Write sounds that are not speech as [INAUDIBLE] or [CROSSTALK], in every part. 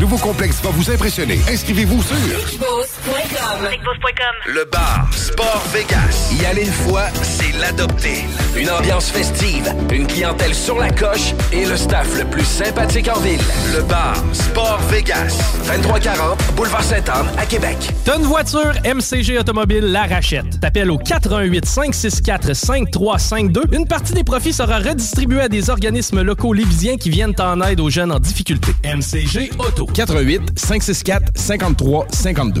Nouveau complexe va vous impressionner. Inscrivez-vous sur Le bar Sport Vegas. Y aller une fois, c'est l'adopter. Une ambiance festive, une clientèle sur la coche et le staff le plus sympathique en ville. Le bar Sport Vegas. 2340 Boulevard Sainte-Anne à Québec. T'as une voiture, MCG Automobile la rachète. T'appelles au 418 564 5352. Une partie des profits sera redistribuée à des organismes locaux lévisiens qui viennent en aide aux jeunes en difficulté. MCG Auto. 88 564 53 52.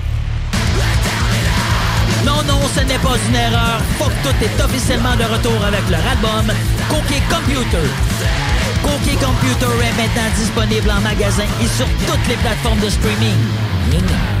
Non, non, ce n'est pas une erreur. Fuck tout est officiellement de retour avec leur album Cookie Computer. Cookie Computer est maintenant disponible en magasin et sur toutes les plateformes de streaming.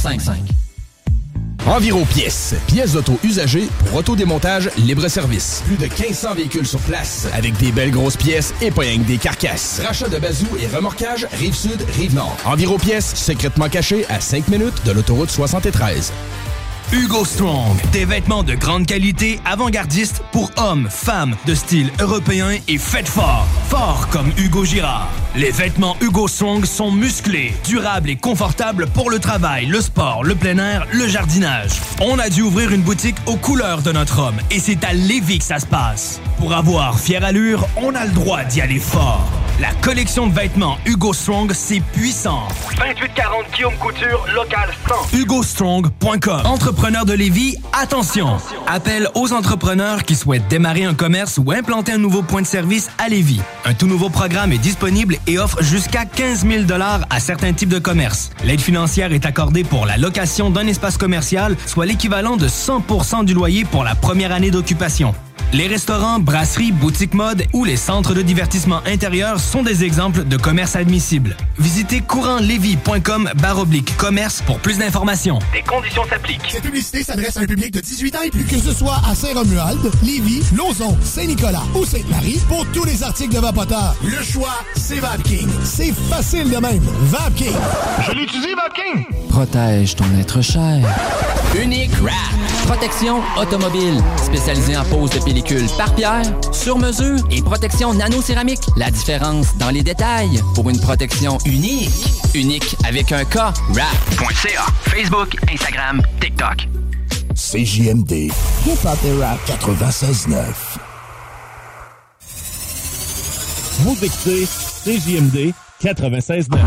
6555. Environ pièces. Pièces d'auto usagées pour autodémontage libre-service. Plus de 1500 véhicules sur place avec des belles grosses pièces et pas des carcasses. Rachat de bazou et remorquage Rive-Sud, Rive-Nord. Environ pièces secrètement cachées à 5 minutes de l'autoroute 73. Hugo Strong. Des vêtements de grande qualité, avant-gardistes pour hommes, femmes, de style européen et faites fort. Fort comme Hugo Girard. Les vêtements Hugo Strong sont musclés, durables et confortables pour le travail, le sport, le plein air, le jardinage. On a dû ouvrir une boutique aux couleurs de notre homme et c'est à Lévis que ça se passe. Pour avoir fière allure, on a le droit d'y aller fort. La collection de vêtements Hugo Strong, c'est puissant. 2840 Guillaume Couture, local 100. HugoStrong.com Entrepreneur de Lévis, attention! Appel aux entrepreneurs qui souhaitent démarrer un commerce ou implanter un nouveau point de service à Lévis. Un tout nouveau programme est disponible et offre jusqu'à 15 000 à certains types de commerces. L'aide financière est accordée pour la location d'un espace commercial, soit l'équivalent de 100% du loyer pour la première année d'occupation. Les restaurants, brasseries, boutiques mode ou les centres de divertissement intérieur sont des exemples de commerces admissibles. Visitez courantlevy.com baroblique commerce pour plus d'informations. Des conditions s'appliquent. Cette publicité s'adresse à un public de 18 ans et plus. Que ce soit à Saint-Romuald, Lévis, Lauson, Saint-Nicolas ou Sainte-Marie, pour tous les articles de Vapoteur, le choix, c'est VapKing. C'est facile de même. VapKing. Je l'utilise, VapKing! Protège ton être cher. Unique Wrap. Protection automobile. Spécialisée en pose de pellicule par pierre, sur mesure et protection nano-céramique. La différence dans les détails pour une protection unique. Unique avec un K. Wrap.ca. Facebook, Instagram, TikTok. CJMD. Hip Hop et Rap 96.9. Vous écoutez CJMD 96.9.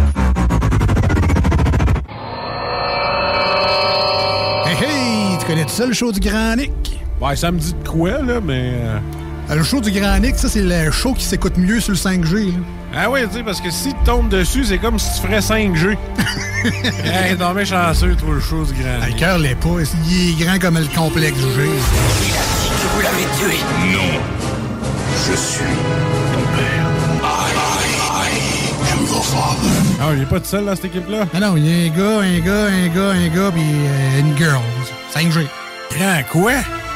Hey hey, tu connais tout ça le show du Grand Nick? Ouais, ça me dit de quoi, là, mais. euh, Euh, Le show du Grand Nick, ça c'est le show qui s'écoute mieux sur le 5G. là. Ah oui, tu sais, parce que si tu tombes dessus, c'est comme si tu ferais 5G. [LAUGHS] hey, non, mais chanceux, toi, le chose grand. Ah, Le cœur l'est pas, il est grand comme le complexe G. Vous l'avez tué. Non. Je suis ton père. I, I am your father. Ah, il est pas tout seul dans cette équipe-là? Ah non, il y a un gars, un gars, un gars, un gars, puis euh, une girl. 5G. Grand quoi?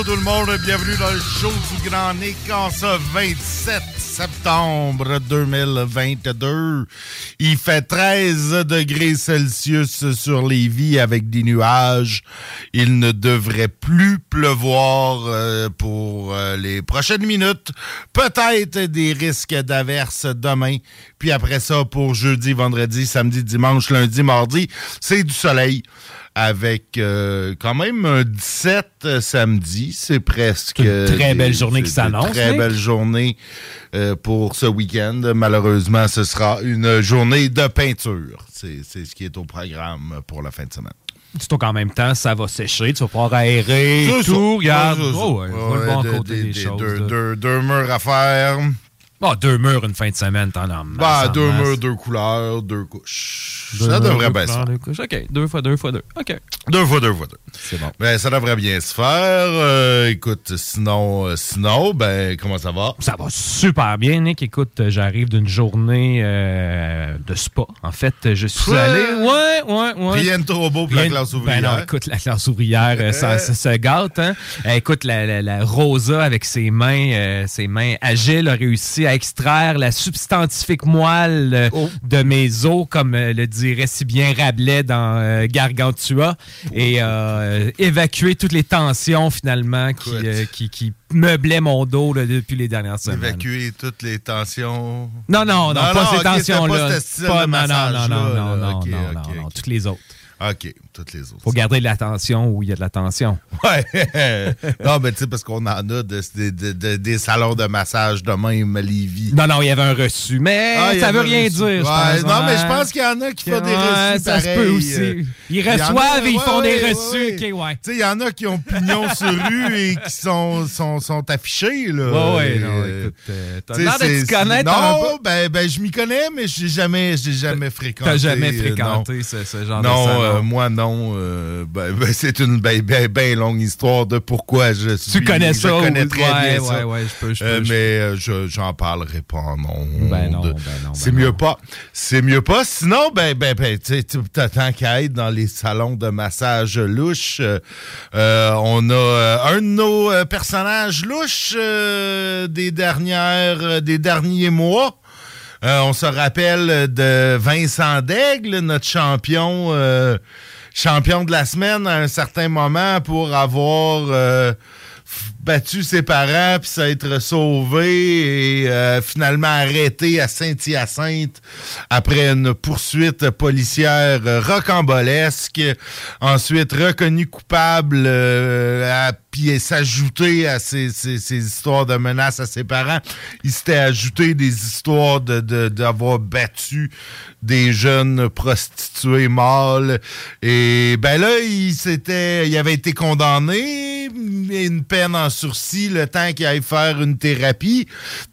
Bonjour tout le monde, bienvenue dans le show du Grand Nick en ce 27 septembre 2022. Il fait 13 degrés Celsius sur Lévis avec des nuages. Il ne devrait plus pleuvoir euh, pour euh, les prochaines minutes. Peut-être des risques d'averse demain. Puis après ça, pour jeudi, vendredi, samedi, dimanche, lundi, mardi, c'est du soleil avec euh, quand même un 17 euh, samedi. C'est presque... Une très des- belle journée qui s'annonce, Très Nick. belle journée euh, pour ce week-end. Malheureusement, ce sera une journée de peinture. C'est ce qui est au programme pour la fin de semaine. Surtout qu'en même temps, ça va sécher, tu vas pouvoir aérer, C'est ça. tout, regarde. Oh, ouais, le Ouais, bon de- côté des- des, des- choses. deux, là. deux- deux murs à faire. Ah, deux murs une fin de semaine, t'en as Bah, deux masse. murs, deux couleurs, deux couches. Deux ça murs, devrait deux bien se faire. deux couches. OK, deux fois deux fois deux. OK. Deux fois, deux fois deux. C'est bon. Ben, ça devrait bien se faire. Euh, écoute, sinon, euh, sinon, ben, comment ça va? Ça va super bien, Nick. Écoute, j'arrive d'une journée euh, de spa. En fait, je suis Ouais. allé. Ouais, ouais, ouais. Rien de trop beau pour la Rien- classe ouvrière. Ben non, écoute, la classe ouvrière, ça, [LAUGHS] ça se gâte. Hein? Écoute, la, la- la Rosa, avec ses mains, ses mains agiles, a réussi à extraire la substantifique moelle euh, Oh. de mes os, comme euh, le dirait si bien Rabelais dans euh, Gargantua, et évacuer toutes les tensions, finalement, qui, qui, qui meublaient mon dos là, depuis les dernières semaines. Évacuer toutes les tensions. Non, non, non, pas ces tensions-là. pas Pas- non, non, non, non, non, là. non, non, toutes les autres. OK, toutes les autres. Faut garder de l'attention où il y a de l'attention. [LAUGHS] Ouais. non, mais tu sais, parce qu'on en a de- de- de- de- des salons de massage de même à Lévis. Non, non, il y avait un reçu, mais Ah, ça veut rien reçu. dire. je Ouais, pense. non, mais je pense qu'il y en a qui font des reçus ça se peut pareils. aussi. Euh, Ils reçoivent et ils font des reçus. ok, ouais. Tu sais, il y en a qui ont pignon [LAUGHS] sur rue et qui sont, sont, sont affichés, là. Ouais, ouais, non, Euh, écoute, euh, t'as l'air de connaître Non, ben, ben, je m'y connais, mais j'ai jamais, j'ai jamais fréquenté. T'as jamais euh, fréquenté ce, genre de salon. Euh, moi non. euh, ben, [LAUGHS] ben, c'est une bien ben, ben longue histoire de pourquoi je suis. connais je ça, connais oui, très ouais, bien ça. ouais, je peux, je peux, Euh, je mais je j'en parlerai pas en ondes. Ben non, ben non, c'est mieux pas. C'est mieux pas. Sinon, ben ben ben, tu tu- t'attends qu'à être dans les salons de massage louches. euh, on a un de nos personnages louches des dernières des derniers mois. Euh, on se rappelle de Vincent Daigle, notre champion, euh, champion de la semaine à un certain moment pour avoir euh, battu ses parents puis s'être sauvé et euh, finalement arrêté à Saint-Hyacinthe après une poursuite policière rocambolesque. Ensuite reconnu coupable euh, puis s'ajouter à ces, ces- ces histoires de menaces à ses parents, il s'était ajouté des histoires de de- d'avoir battu des jeunes prostituées mâles. Et ben là, il s'était, il avait été condamné, une peine en sursis, le temps qu'il aille faire une thérapie,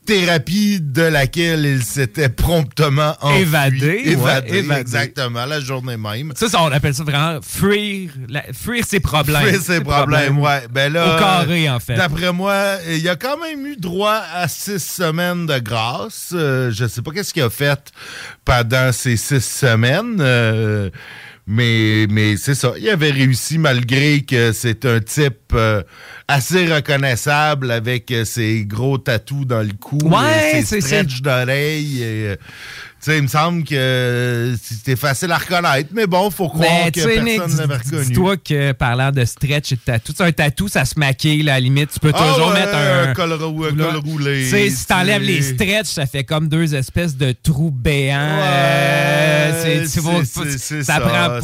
thérapie de laquelle il s'était promptement enfui. Évadé, ouais, évadé, exactement, la journée même. Ça, ça, on appelle ça vraiment fuir, la- fuir ses problèmes. Fuir ses problèmes, ouais. Ben là, Au carré, en fait. D'après moi, il a quand même eu droit à six semaines de grâce. Euh, je sais pas qu'est-ce qu'il a fait pendant ces six semaines. euh, mais mais c'est ça. Il avait réussi malgré que c'est un type euh, assez reconnaissable avec euh, ses gros tatous dans le cou, Ouais, et ses stretch d'oreilles. Sais, il me semble que euh, c'était facile à reconnaître, mais bon, faut croire Mais que personne ne l'avait reconnu. dis-toi que parlant de stretch et de tatou, un tatou, ça se maquille, là, à la limite. Tu peux Ah toujours ouais, mettre un. un col rou- un col roulé, Tu sais, si t'enlèves les stretch, ça fait comme deux espèces de trous béants. Euh, c'est- vois, c'est- ça, ça, prend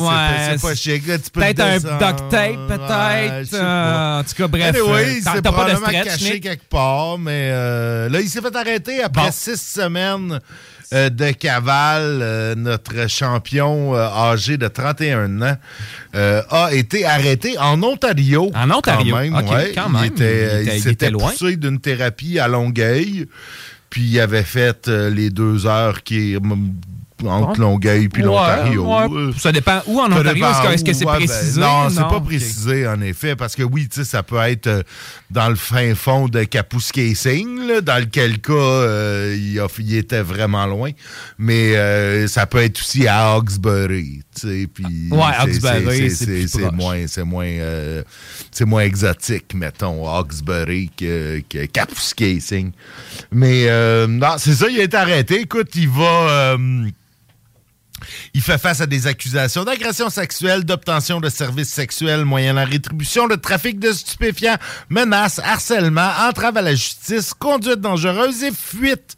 c'est pas chic, peux Peut-être un duct tape, Ouais, peut-être. euh, en tout cas, bref. Anyway, il t'as pas de stretch, caché quelque part, mais euh, là, il s'est fait arrêter après six semaines euh, de cavale. Euh, notre champion euh, âgé de 31 ans a été arrêté en Ontario. En Ontario? Quand même, ouais. quand Il même. était- Il était- il s'était était loin. poussé d'une thérapie à Longueuil. Puis il avait fait les deux heures qui entre Longueuil puis Ouais, l'Ontario. ouais. Euh, Ça dépend où en Ontario. Est-ce que- c'est ouais, ben, précisé? non, c'est pas précisé, en effet, parce que oui, tu sais, ça peut être euh, dans le fin fond de Kapuskasing, là, dans lequel cas euh, il, a- il était vraiment loin, mais euh, ça peut être aussi à Hawkesbury, tu sais, puis Hawkesbury, c'est moins, c'est moins, c'est moins exotique, mettons, Hawkesbury que, que Kapuskasing. Mais euh, non, c'est ça, il été arrêté. Écoute, il va... il fait face à des accusations d'agression sexuelle, d'obtention de services sexuels moyennant rétribution, de trafic de stupéfiants, menaces, harcèlement, entrave à la justice, conduite dangereuse et fuite.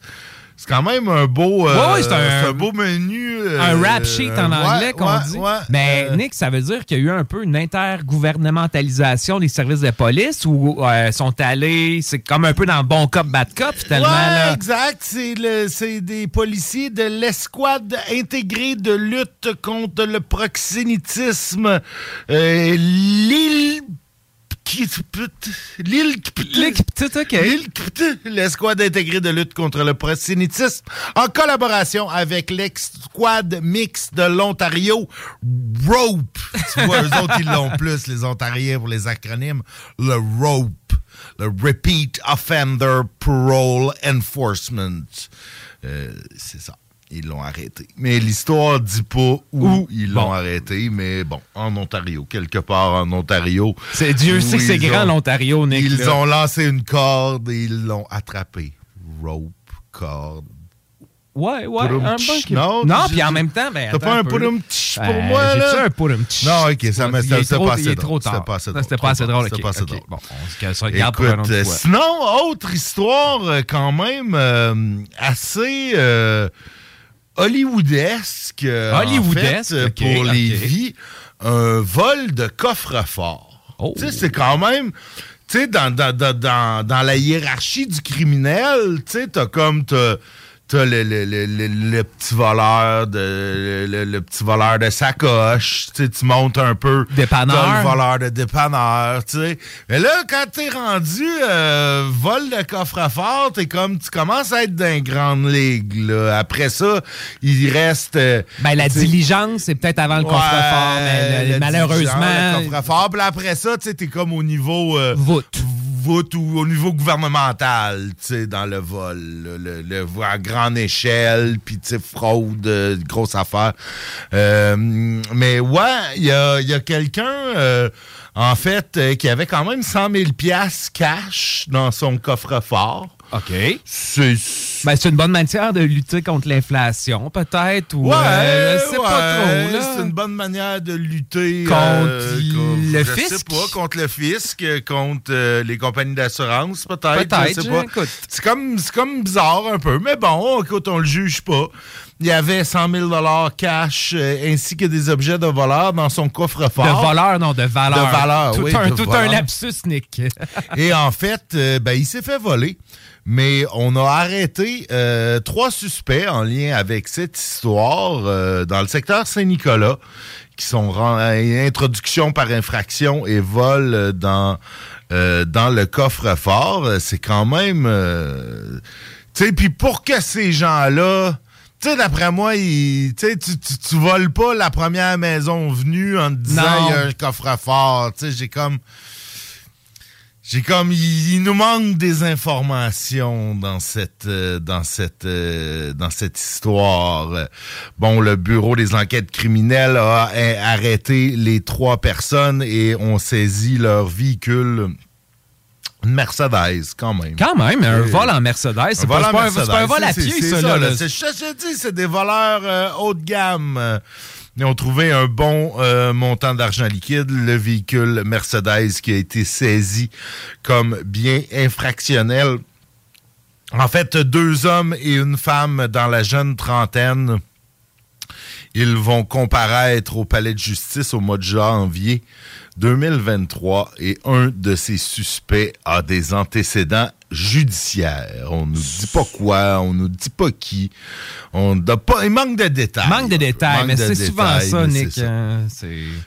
C'est quand même un beau, euh, Ouais, ouais, c'est un- beau menu. euh, un rap sheet en ouais, anglais qu'on ouais, dit. ouais. Mais Euh, Nick, ça veut dire qu'il y a eu un peu une intergouvernementalisation des services de police où euh, sont allés, c'est comme un peu dans bon cop, bad cop finalement. Ouais, là. exact. C'est des policiers de l'escouade intégrée de lutte contre le proxénétisme. L'île. L'île. L'île. L'escouade intégrée de lutte contre le proxénétisme en collaboration avec l'escouade mixte de l'Ontario, ROPE. Tu vois, eux autres, ils l'ont plus, les Ontariens, pour les acronymes. Le ROPE le Repeat Offender Parole Enforcement. Euh, c'est ça. Ils l'ont arrêté. Mais l'histoire dit pas où ils l'ont bon. arrêté, mais bon, en Ontario, quelque part en Ontario. C'est Dieu sait que c'est grand ont- l'Ontario, Nick. Ils là. ont lancé une corde et ils l'ont attrapé. Rope, corde. Ouais, ouais. Pourum Un bon qui- Non, non puis en même temps, ben, T'as pas un pourum tch pour Ben, moi, là? Un pourum tch? Non, ok, ça est c'était trop- pas assez drôle. trop C'était tard. pas assez Ça, drôle. C'était pas assez drôle. Bon, on se- regarde pour Écoute, autre euh, sinon, autre histoire euh, quand même euh, assez... hollywoodesque. euh, en fait, pour les vies, un vol de coffre-fort. Oh. Tu sais, c'est quand même. Tu sais, dans, dans, dans, dans, dans la hiérarchie du criminel, tu sais, t'as comme. T'as, t'as le, le, le, le, petit voleur de le, petit voleur de sacoche, tu sais, tu montes un peu. Dépanneur. T'as le voleur de dépanneur, tu sais. Mais là, quand t'es rendu euh, vol de coffre-fort, t'es comme tu commences à être dans les grandes ligues. Là. Après ça, il reste. euh, Ben, la diligence, c'est peut-être avant le Ouais, coffre-fort, mais le- le malheureusement. Le coffre-fort. Puis après ça, tu sais, t'es comme au niveau. Euh, voûte. Ou au niveau gouvernemental, tu sais, dans le vol. Le, le, à grande échelle, puis, tu sais, fraude, grosse affaire. Euh, mais ouais, il y a, y a quelqu'un. euh, en fait, euh, qui avait quand même 100 000 piastres cash dans son coffre-fort. OK. C'est Ben, c'est une bonne manière de lutter contre l'inflation, peut-être, ou Ouais, euh, je sais pas trop. C'est une bonne manière de lutter Contre euh, le je fisc? sais pas, contre le fisc, euh, contre euh, les compagnies d'assurance, peut-être. Peut-être. C'est comme, c'est comme bizarre un peu, mais bon, écoute, on le juge pas. Il y avait 100 000 cash euh, ainsi que des objets de voleur dans son coffre-fort. De voleur, non, de valeur. De valeur, tout oui, Un, de tout un lapsus, Nick. Et en fait, euh, ben, il s'est fait voler. Mais on a arrêté euh, trois suspects en lien avec cette histoire euh, dans le secteur Saint-Nicolas qui sont introduction par infraction et vol euh, dans, euh, dans le coffre-fort. C'est quand même... tu sais, puis pour que ces gens-là... Tu sais, d'après moi, ils- tu tu, tu, voles pas la première maison venue en te disant il y a un coffre-fort. Tu sais, j'ai comme... J'ai comme il, il nous manque des informations dans cette euh, dans cette euh, dans cette histoire. Bon, le bureau des enquêtes criminelles a arrêté les trois personnes et ont saisi leur véhicule. Une Mercedes, quand même. Quand même, un vol en Mercedes, c'est pas, un- vol à pied, c'est ça, ça, là. Je je te dis, c'est des voleurs euh, haut de gamme. Ils ont trouvé un bon euh, montant d'argent liquide, le véhicule Mercedes qui a été saisi comme bien infractionnel. En fait, deux hommes et une femme dans la jeune trentaine. Ils vont comparaître au palais de justice au mois de janvier 2023 et un de ces suspects a des antécédents judiciaires. On nous dit pas quoi, on nous dit pas qui. On pas, il manque de détails. Manque de détails, Manque mais c'est souvent ça, Nick. ça. hein,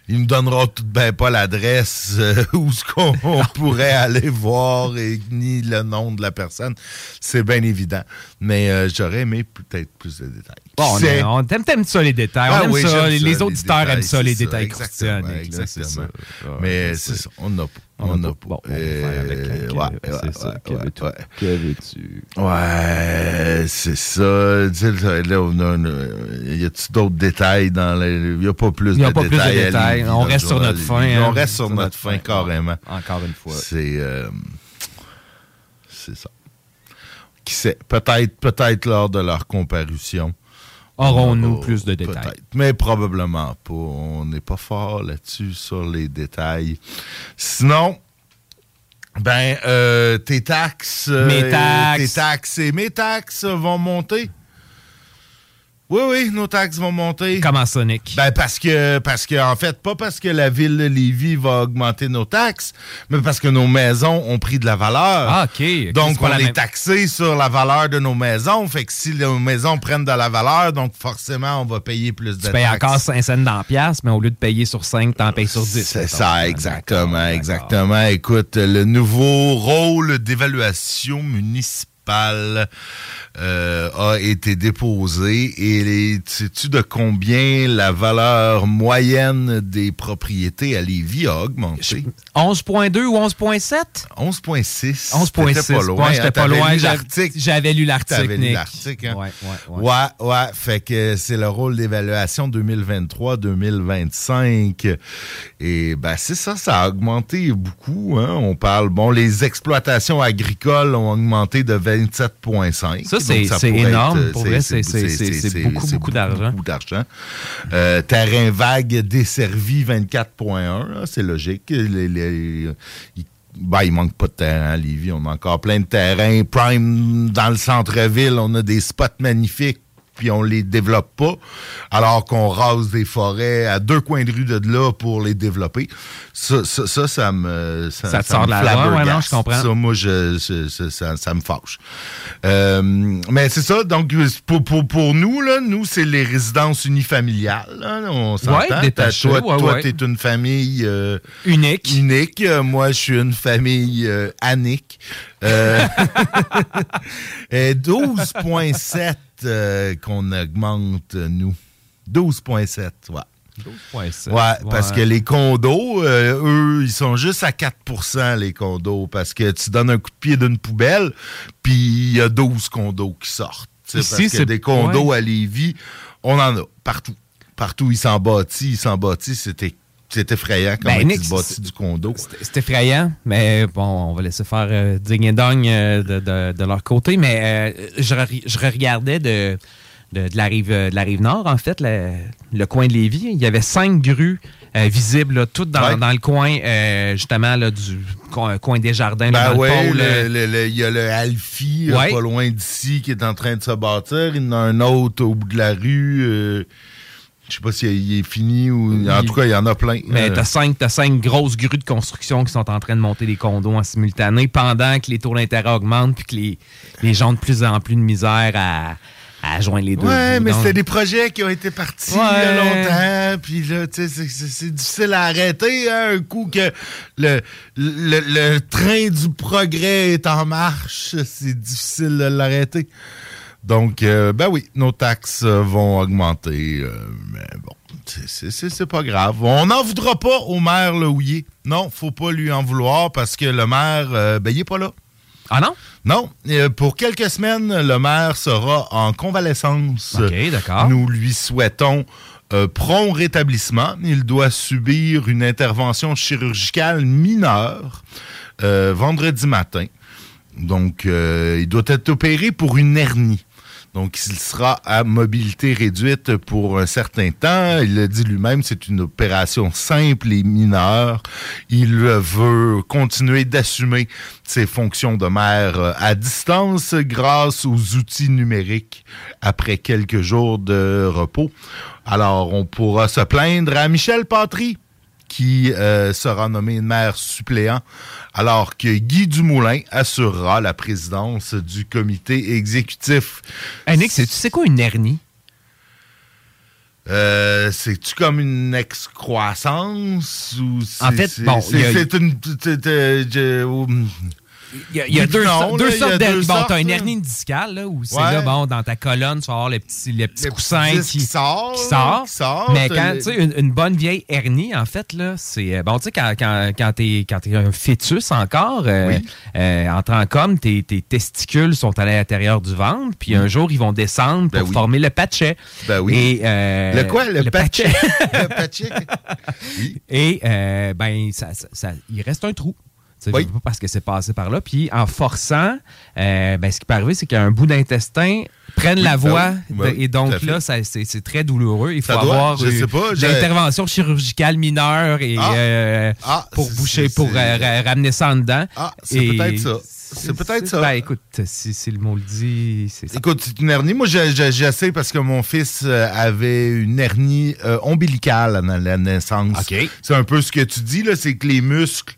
Il nous donnera tout de bien pas l'adresse euh, [LAUGHS] où ce qu'on on [LAUGHS] pourrait aller voir et ni le nom de la personne. C'est bien évident. Mais euh, j'aurais aimé peut-être plus de détails. Bon, on, t'aime, ça, les détails. Ah on aime oui, ça. j'aime Les, ça, les les auditeurs détails, aiment ça, les détails exactement, là, exactement. ça. Ah, Mais c'est ça, on n'a pas. On n'a pas. Bon, hein, Euh, ouais, c'est ouais, ça, ouais, que ouais, ouais. Ouais, c'est ça. Là, on a y a-tu d'autres détails dans les. Il n'y a pas plus Il y a de pas plus de détails. détails. On le reste sur notre de fin, hein. On reste sur notre fin, carrément. Encore une fois. C'est. euh, c'est ça. Qui sait? Peut-être, peut-être lors de leur comparution. Aurons-nous Oh, plus de détails? Mais probablement pas. On n'est pas fort là-dessus sur les détails. Sinon, ben, euh, tes taxes, euh, Mes taxes. tes taxes et mes taxes vont monter. Oui, oui, nos taxes vont monter. Comment ça, Nick? Ben parce que, parce que, en fait, pas parce que la ville de Lévis va augmenter nos taxes, mais parce que nos maisons ont pris de la valeur. Ah, OK. Donc, on est même- taxé sur la valeur de nos maisons. Fait que si nos maisons prennent de la valeur, donc forcément, on va payer plus de Tu payes taxes. encore 5 cents dans la pièce, mais au lieu de payer sur 5, t'en payes sur 10. C'est ça, exactement, exactement. Écoute, le nouveau rôle d'évaluation municipale euh, a été déposé et sais-tu de combien la valeur moyenne des propriétés à Lévis a augmenté? 11.2 ou 11.7? 11.6. 11.6. T'étais pas loin. Hein, pas loin. lu J'avais- lu l'article, lu Nick. l'article, hein? Ouais, ouais, ouais. Ouais, ouais. Fait que c'est le rôle d'évaluation 2023-2025. Et ben c'est ça, ça a augmenté beaucoup. Hein? On parle, bon, les exploitations agricoles ont augmenté de 27,5. Ça, c'est- énorme. être- Pour vrai, c'est- beaucoup, beaucoup d'argent. Beaucoup d'argent. Euh, terrain vague desservi 24,1. là, C'est logique. Les- les- ben, il manque pas de terrain à Lévis. On a encore plein de terrains. Prime, dans le centre-ville, on a des spots magnifiques. Puis on les développe pas, alors qu'on rase des forêts à deux coins de rue de là pour les développer. Ça, ça, ça, ça me ça, Ça te sort me de la loi, ouais, flabbergaste. non, je comprends. Ça, moi, je, je- je- ça, ça me fâche. Euh, mais c'est ça, donc pour, pour, pour nous, là, nous, c'est les résidences unifamiliales. là, on s'entend. Ouais, Toi, ouais, toi t'es une famille euh, unique. Unique. Euh, moi, je suis une famille euh, anique. Euh, [LAUGHS] [LAUGHS] et 12,7 euh, qu'on augmente, euh, nous. 12,7, ouais. 12,7. Ouais, parce que les condos, euh, eux, ils sont juste à 4% les condos, parce que tu donnes un coup de pied d'une poubelle, puis il y a 12 condos qui sortent. Ici, parce que c'est- des condos ouais. à Lévis, on en a partout. Partout, ils s'en bâtissent, ils s'en bâtissent. C'était c'est effrayant comment Ben, ils Nick, du condo. C'est effrayant, mais bon, on va laisser faire euh, ding et dong euh, de, de- de leur côté. Mais euh, je, re- je regardais de, de, de la rive, de la rive nord, en fait, le, le coin de Lévis. Il y avait cinq grues euh, visibles, là, toutes dans, Ouais. dans le coin, euh, justement, là, du coin, coin des jardins, Ben euh, le- il y a le Alfie, euh, Ouais. pas loin d'ici, qui est en train de se bâtir. Il y en a un autre au bout de la rue. Je sais pas s'il il est fini ou. En tout cas, il y en a plein. Mais Euh, t'as cinq, t'as cinq grosses grues de construction qui sont en train de monter des condos en simultané pendant que les taux d'intérêt augmentent puis que les, les gens ont de plus en plus de misère à, à joindre les deux. Ouais, mais c'était des projets qui ont été partis il y a longtemps, puis là, tu sais, c'est difficile à arrêter, hein, un coup que le, le, le train du progrès est en marche, c'est difficile de l'arrêter. Donc, euh, ben oui, nos taxes euh, vont augmenter, euh, mais bon, c'est- pas grave. On n'en voudra pas au maire Le Houillet. Non, faut pas lui en vouloir parce que le maire, euh, ben, il est pas là. Ah non? Non. Pour quelques semaines, le maire sera en convalescence. OK, d'accord. Nous lui souhaitons euh, prompt rétablissement. Il doit subir une intervention chirurgicale mineure euh, vendredi matin. Donc, euh, il doit être opéré pour une hernie. Donc, il sera à mobilité réduite pour un certain temps. Il le dit lui-même, c'est une opération simple et mineure. Il veut continuer d'assumer ses fonctions de maire euh, à distance grâce aux outils numériques après quelques jours de repos. Alors, on pourra se plaindre à Michel Patry, qui euh, sera nommé maire suppléant, alors que Guy Dumoulin assurera la présidence du comité exécutif. Hey, Nick, c'est- tu sais quoi une hernie? Euh, C'est-tu comme une excroissance ou c'est- En fait, bon, c'est une. Il y a, il y a deux, Non, sortes- là, d'hernies. Bon, t'as une hernie discale, là, où c'est Ouais. là, bon, dans ta colonne, tu vas avoir le petit, le petit Le coussin petit disque qui, qui sort, qui là, sort. qui sort, Mais quand, tu sais, une, une bonne vieille hernie, en fait, là, c'est. euh, Bon, tu sais, quand, quand, quand t'es quand t'es un fœtus encore, euh, euh, en tant qu'homme, tes, tes testicules sont à l'intérieur du ventre, puis un jour, ils vont descendre pour Ben oui. former le patchet. Ben oui. Et, euh, Le quoi? Le, patchet? le patchet? [LAUGHS] [LAUGHS] Et ben, ça, ça- ça- il reste un trou. Tu sais, Oui. pas parce que c'est passé par là. Puis en forçant, euh, ben, ce qui peut arriver, c'est qu'un bout d'intestin prenne Oui, la oui, de- oui, et donc là, ça- c'est très douloureux. Il faut doit, avoir je une, sais pas, j'ai- intervention chirurgicale mineure et, Ah. euh, Ah, pour boucher, pour euh, ra- ramener ça en dedans. Ah, c'est peut-être ça. C'est peut-être ça. Ben écoute, si, si le mot le dit, c'est ça. Écoute, c'est une hernie. Moi, je, je, je sais parce que mon fils euh, avait une hernie euh, ombilicale à la naissance. C'est un peu ce que tu dis, là, c'est que les muscles,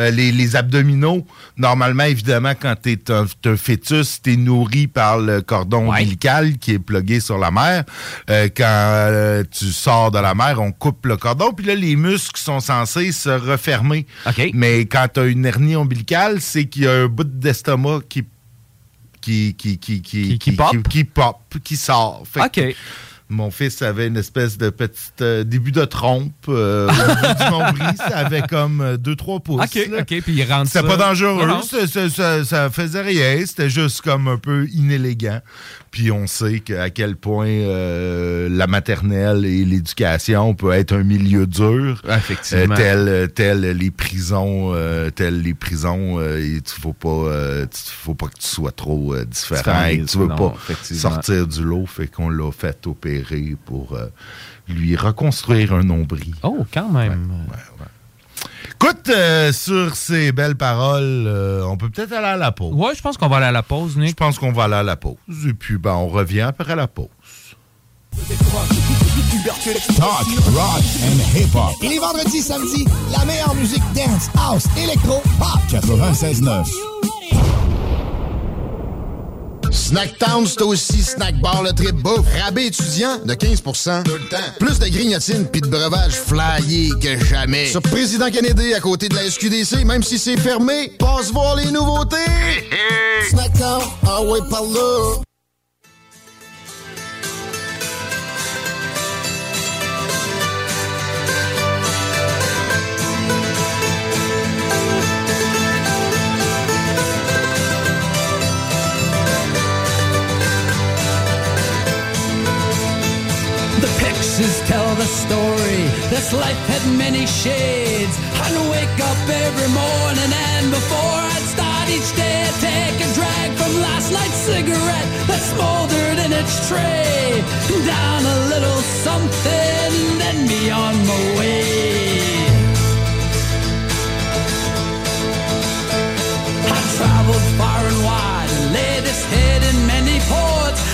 euh, les, les abdominaux, normalement, évidemment, quand tu es un, t'es un fœtus, tu es nourri par le cordon Ouais. Ombilical qui est plugué sur la mère. Euh, quand euh, tu sors de la mer, on coupe le cordon, puis là, les muscles sont censés se refermer. Mais quand tu as une hernie ombilicale, c'est qu'il y a un bout d'estomac qui qui qui qui qui, qui pop? qui, pop, qui sort. Fait que OK. Mon fils avait une espèce de petit euh, début de trompe euh, du [LAUGHS] nombril. Ça avait comme 2-3 pouces. OK, là. OK, puis il rentre C'était pas dangereux, ça- ça faisait rien, c'était juste comme un peu inélégant. Puis on sait que- à quel point euh, la maternelle et l'éducation peut être un milieu dur. Effectivement. Euh, tel, tel les prisons, euh, tel les prisons, euh, il faut pas, euh, faut pas que tu sois trop euh, différent Différent, et que tu veux non, pas sortir du lot, fait qu'on l'a fait opérer pour euh, lui reconstruire un nombril. Oh, quand même. Écoute, euh, sur ces belles paroles, euh, on peut peut-être aller à la pause. Oui, je pense qu'on va aller à la pause, Nick. Je pense qu'on va aller à la pause. Et puis, ben, on revient après la pause. Talk, rock and hip-hop. Les vendredis, samedis, la meilleure musique dance, house, électro, pop. 96.9. Snacktown, c'est aussi snack bar le trip bouffe. Rabais étudiant de 15 Tout le temps. Plus de grignotines puis de breuvages flyés que jamais. Sur Président Kennedy, à côté de la SQDC, même si c'est fermé, passe voir les nouveautés. Snacktown, ah ouais, par là. voices tell the story. This life had many shades. I'd wake up every morning and before I'd start each day, I'd take a drag from last night's cigarette that smoldered in its tray. Down a little something, then be on my way. I traveled far and wide, laid this head in many ports.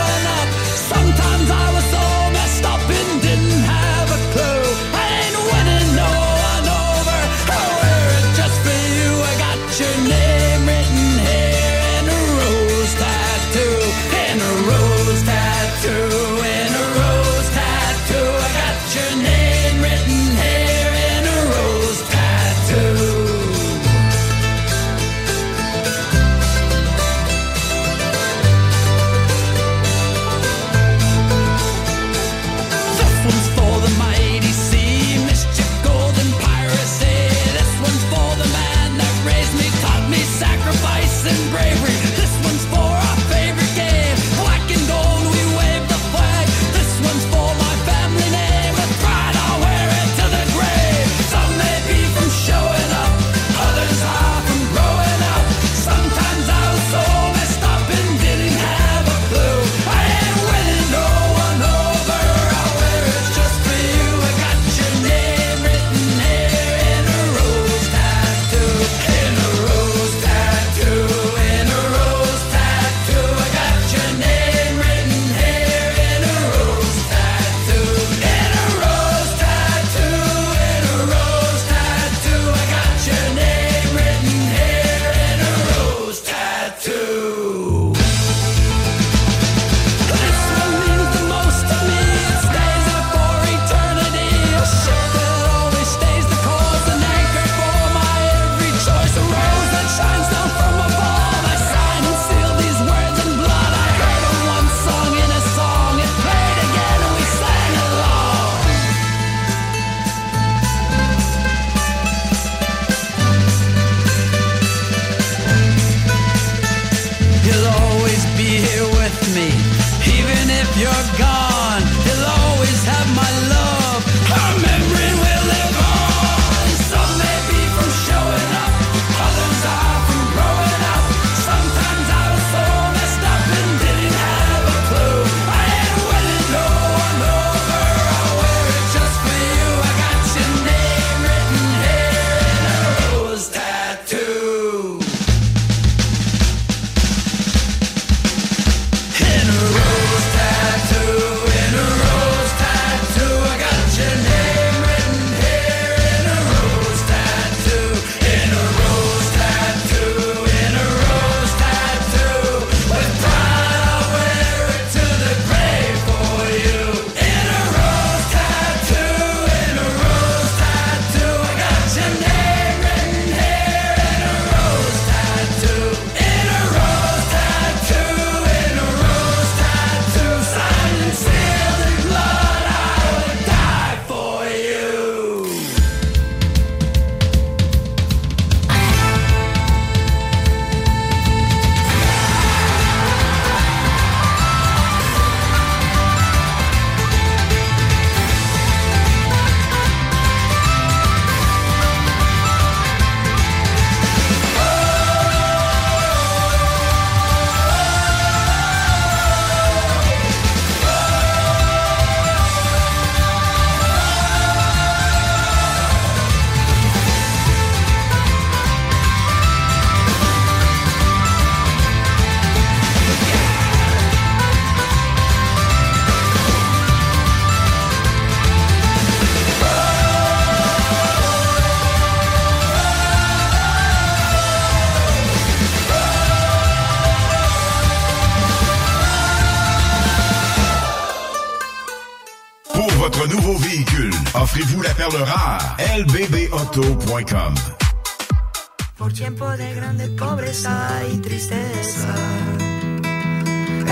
Por tiempo de grande pobreza y tristeza.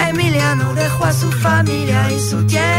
Emiliano dejó a su familia y su tierra.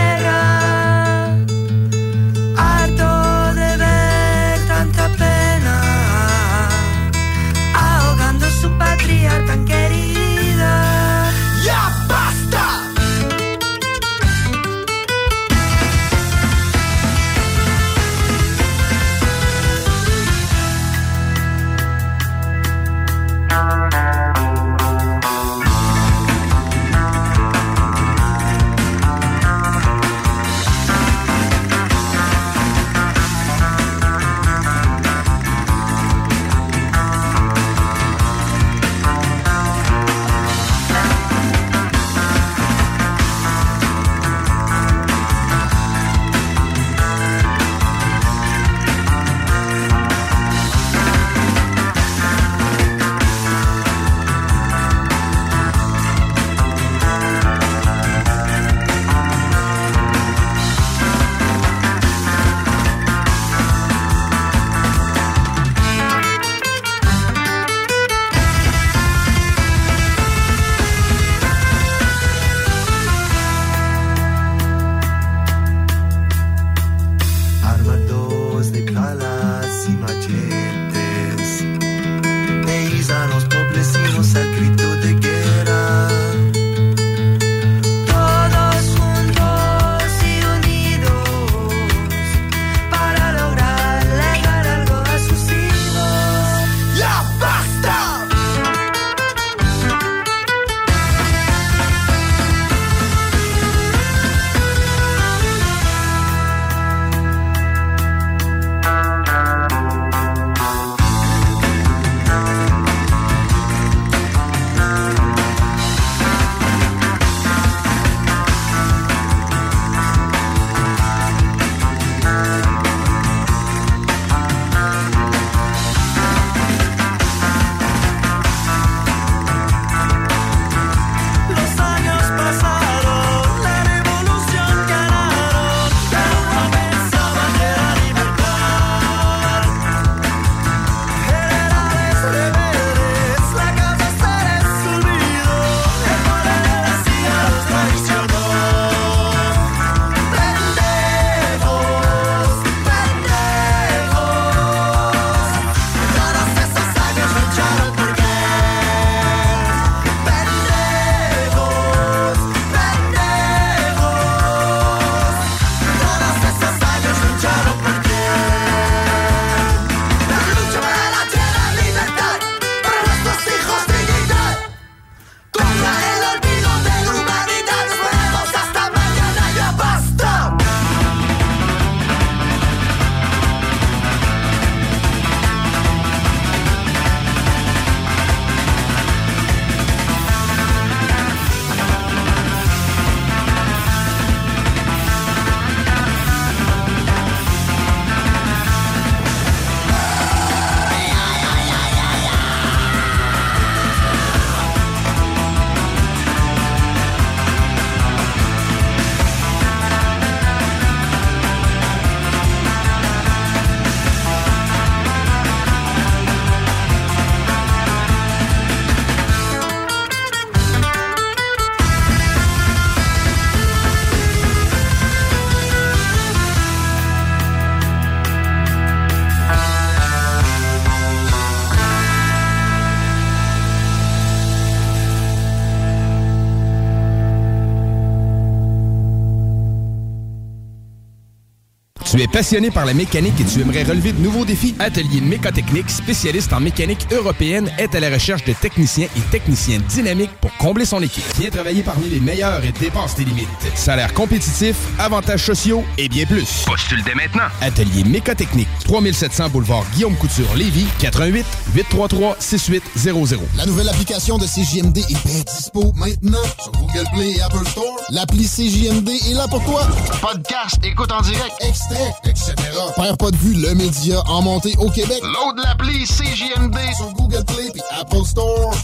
Tu es passionné par la mécanique et tu aimerais relever de nouveaux défis? Atelier Mécotechnique, spécialiste en mécanique européenne, est à la recherche de techniciens et techniciennes dynamiques pour combler son équipe. Viens travailler parmi les meilleurs et dépasse tes limites. Salaire compétitif, avantages sociaux et bien plus. Postule dès maintenant. Atelier Mécotechnique, 3700 boulevard Guillaume Couture, Lévis, 88 833 6800. La nouvelle application de CJMD est bien dispo maintenant sur Google Play et Apple Store. L'appli CJMD est là pour toi. Podcast, écoute en direct, extrait, etc. Père pas de vue, le média en montée au Québec. Load l'appli CJMD sur Google Play et Apple Store.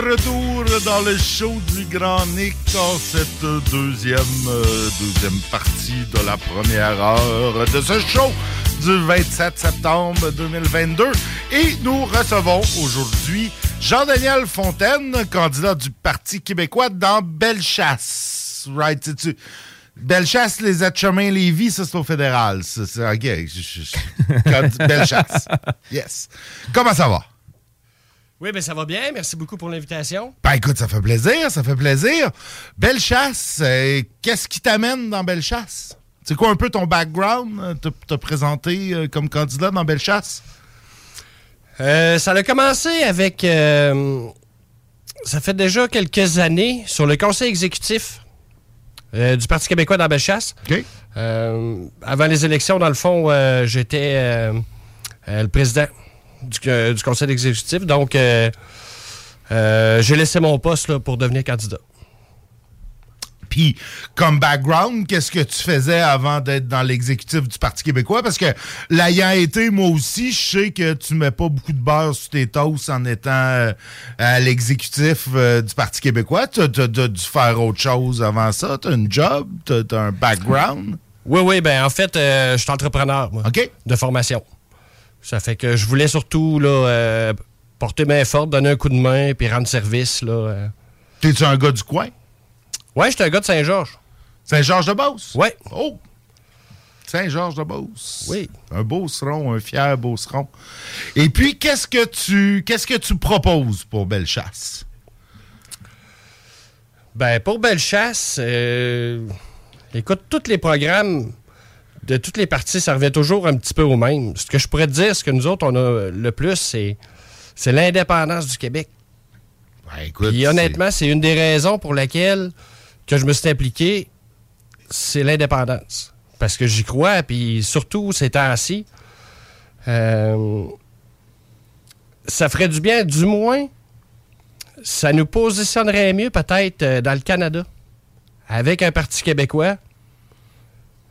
De retour dans le show du Grand Nick en cette deuxième, euh, deuxième partie de la première heure de ce show du 27 septembre 2022. Et nous recevons aujourd'hui Jean-Daniel Fontaine, candidat du Parti québécois dans Bellechasse. Right? c'est-tu- Bellechasse, les Etchemins, Lévis, ça c'est au fédéral. C'est- OK. Bellechasse. [LAUGHS] Yes. Comment ça va? Oui, ben ça va bien. Merci beaucoup pour l'invitation. Ben écoute, ça fait plaisir, ça fait plaisir. Belle chasse, euh, qu'est-ce qui t'amène dans Belle chasse? C'est quoi un peu ton background? euh, Te, te présenter euh, comme candidat dans Belle chasse? Euh, ça a commencé avec. ça fait déjà quelques années sur le conseil exécutif du Parti québécois dans Bellechasse. Euh, avant les élections, dans le fond, j'étais le président du, du conseil exécutif. Donc, euh, euh, j'ai laissé mon poste là, pour devenir candidat. Puis, comme background, qu'est-ce que tu faisais avant d'être dans l'exécutif du Parti québécois? Parce que l'ayant été, moi aussi, je sais que tu mets pas beaucoup de beurre sur tes toasts en étant euh, à l'exécutif euh, du Parti québécois. Tu as, dû faire autre chose avant ça. Tu as une job, tu as, un background. Oui, oui, ben en fait, euh, je suis entrepreneur, moi, de formation. Ça fait que je voulais surtout là, euh, porter main forte, donner un coup de main, puis rendre service. là. euh. T'es-tu un gars du coin? Ouais, j'étais un gars de Saint-Georges. Saint-Georges-de-Beauce? Ouais. Oh! Saint-Georges-de-Beauce. Oui. Un beauceron, un fier beauceron. Et puis, qu'est-ce que tu qu'est-ce que tu proposes pour Bellechasse? Ben, pour Bellechasse, euh, écoute, tous les programmes de toutes les parties, ça revient toujours un petit peu au même. Ce que je pourrais te dire, ce que nous autres, on a le plus, c'est, c'est l'indépendance du Québec. Puis honnêtement, c'est une des raisons pour lesquelles que je me suis impliqué, c'est l'indépendance. Parce que j'y crois, puis surtout ces temps-ci, euh, ça ferait du bien, du moins, ça nous positionnerait mieux peut-être euh, dans le Canada, avec un parti québécois,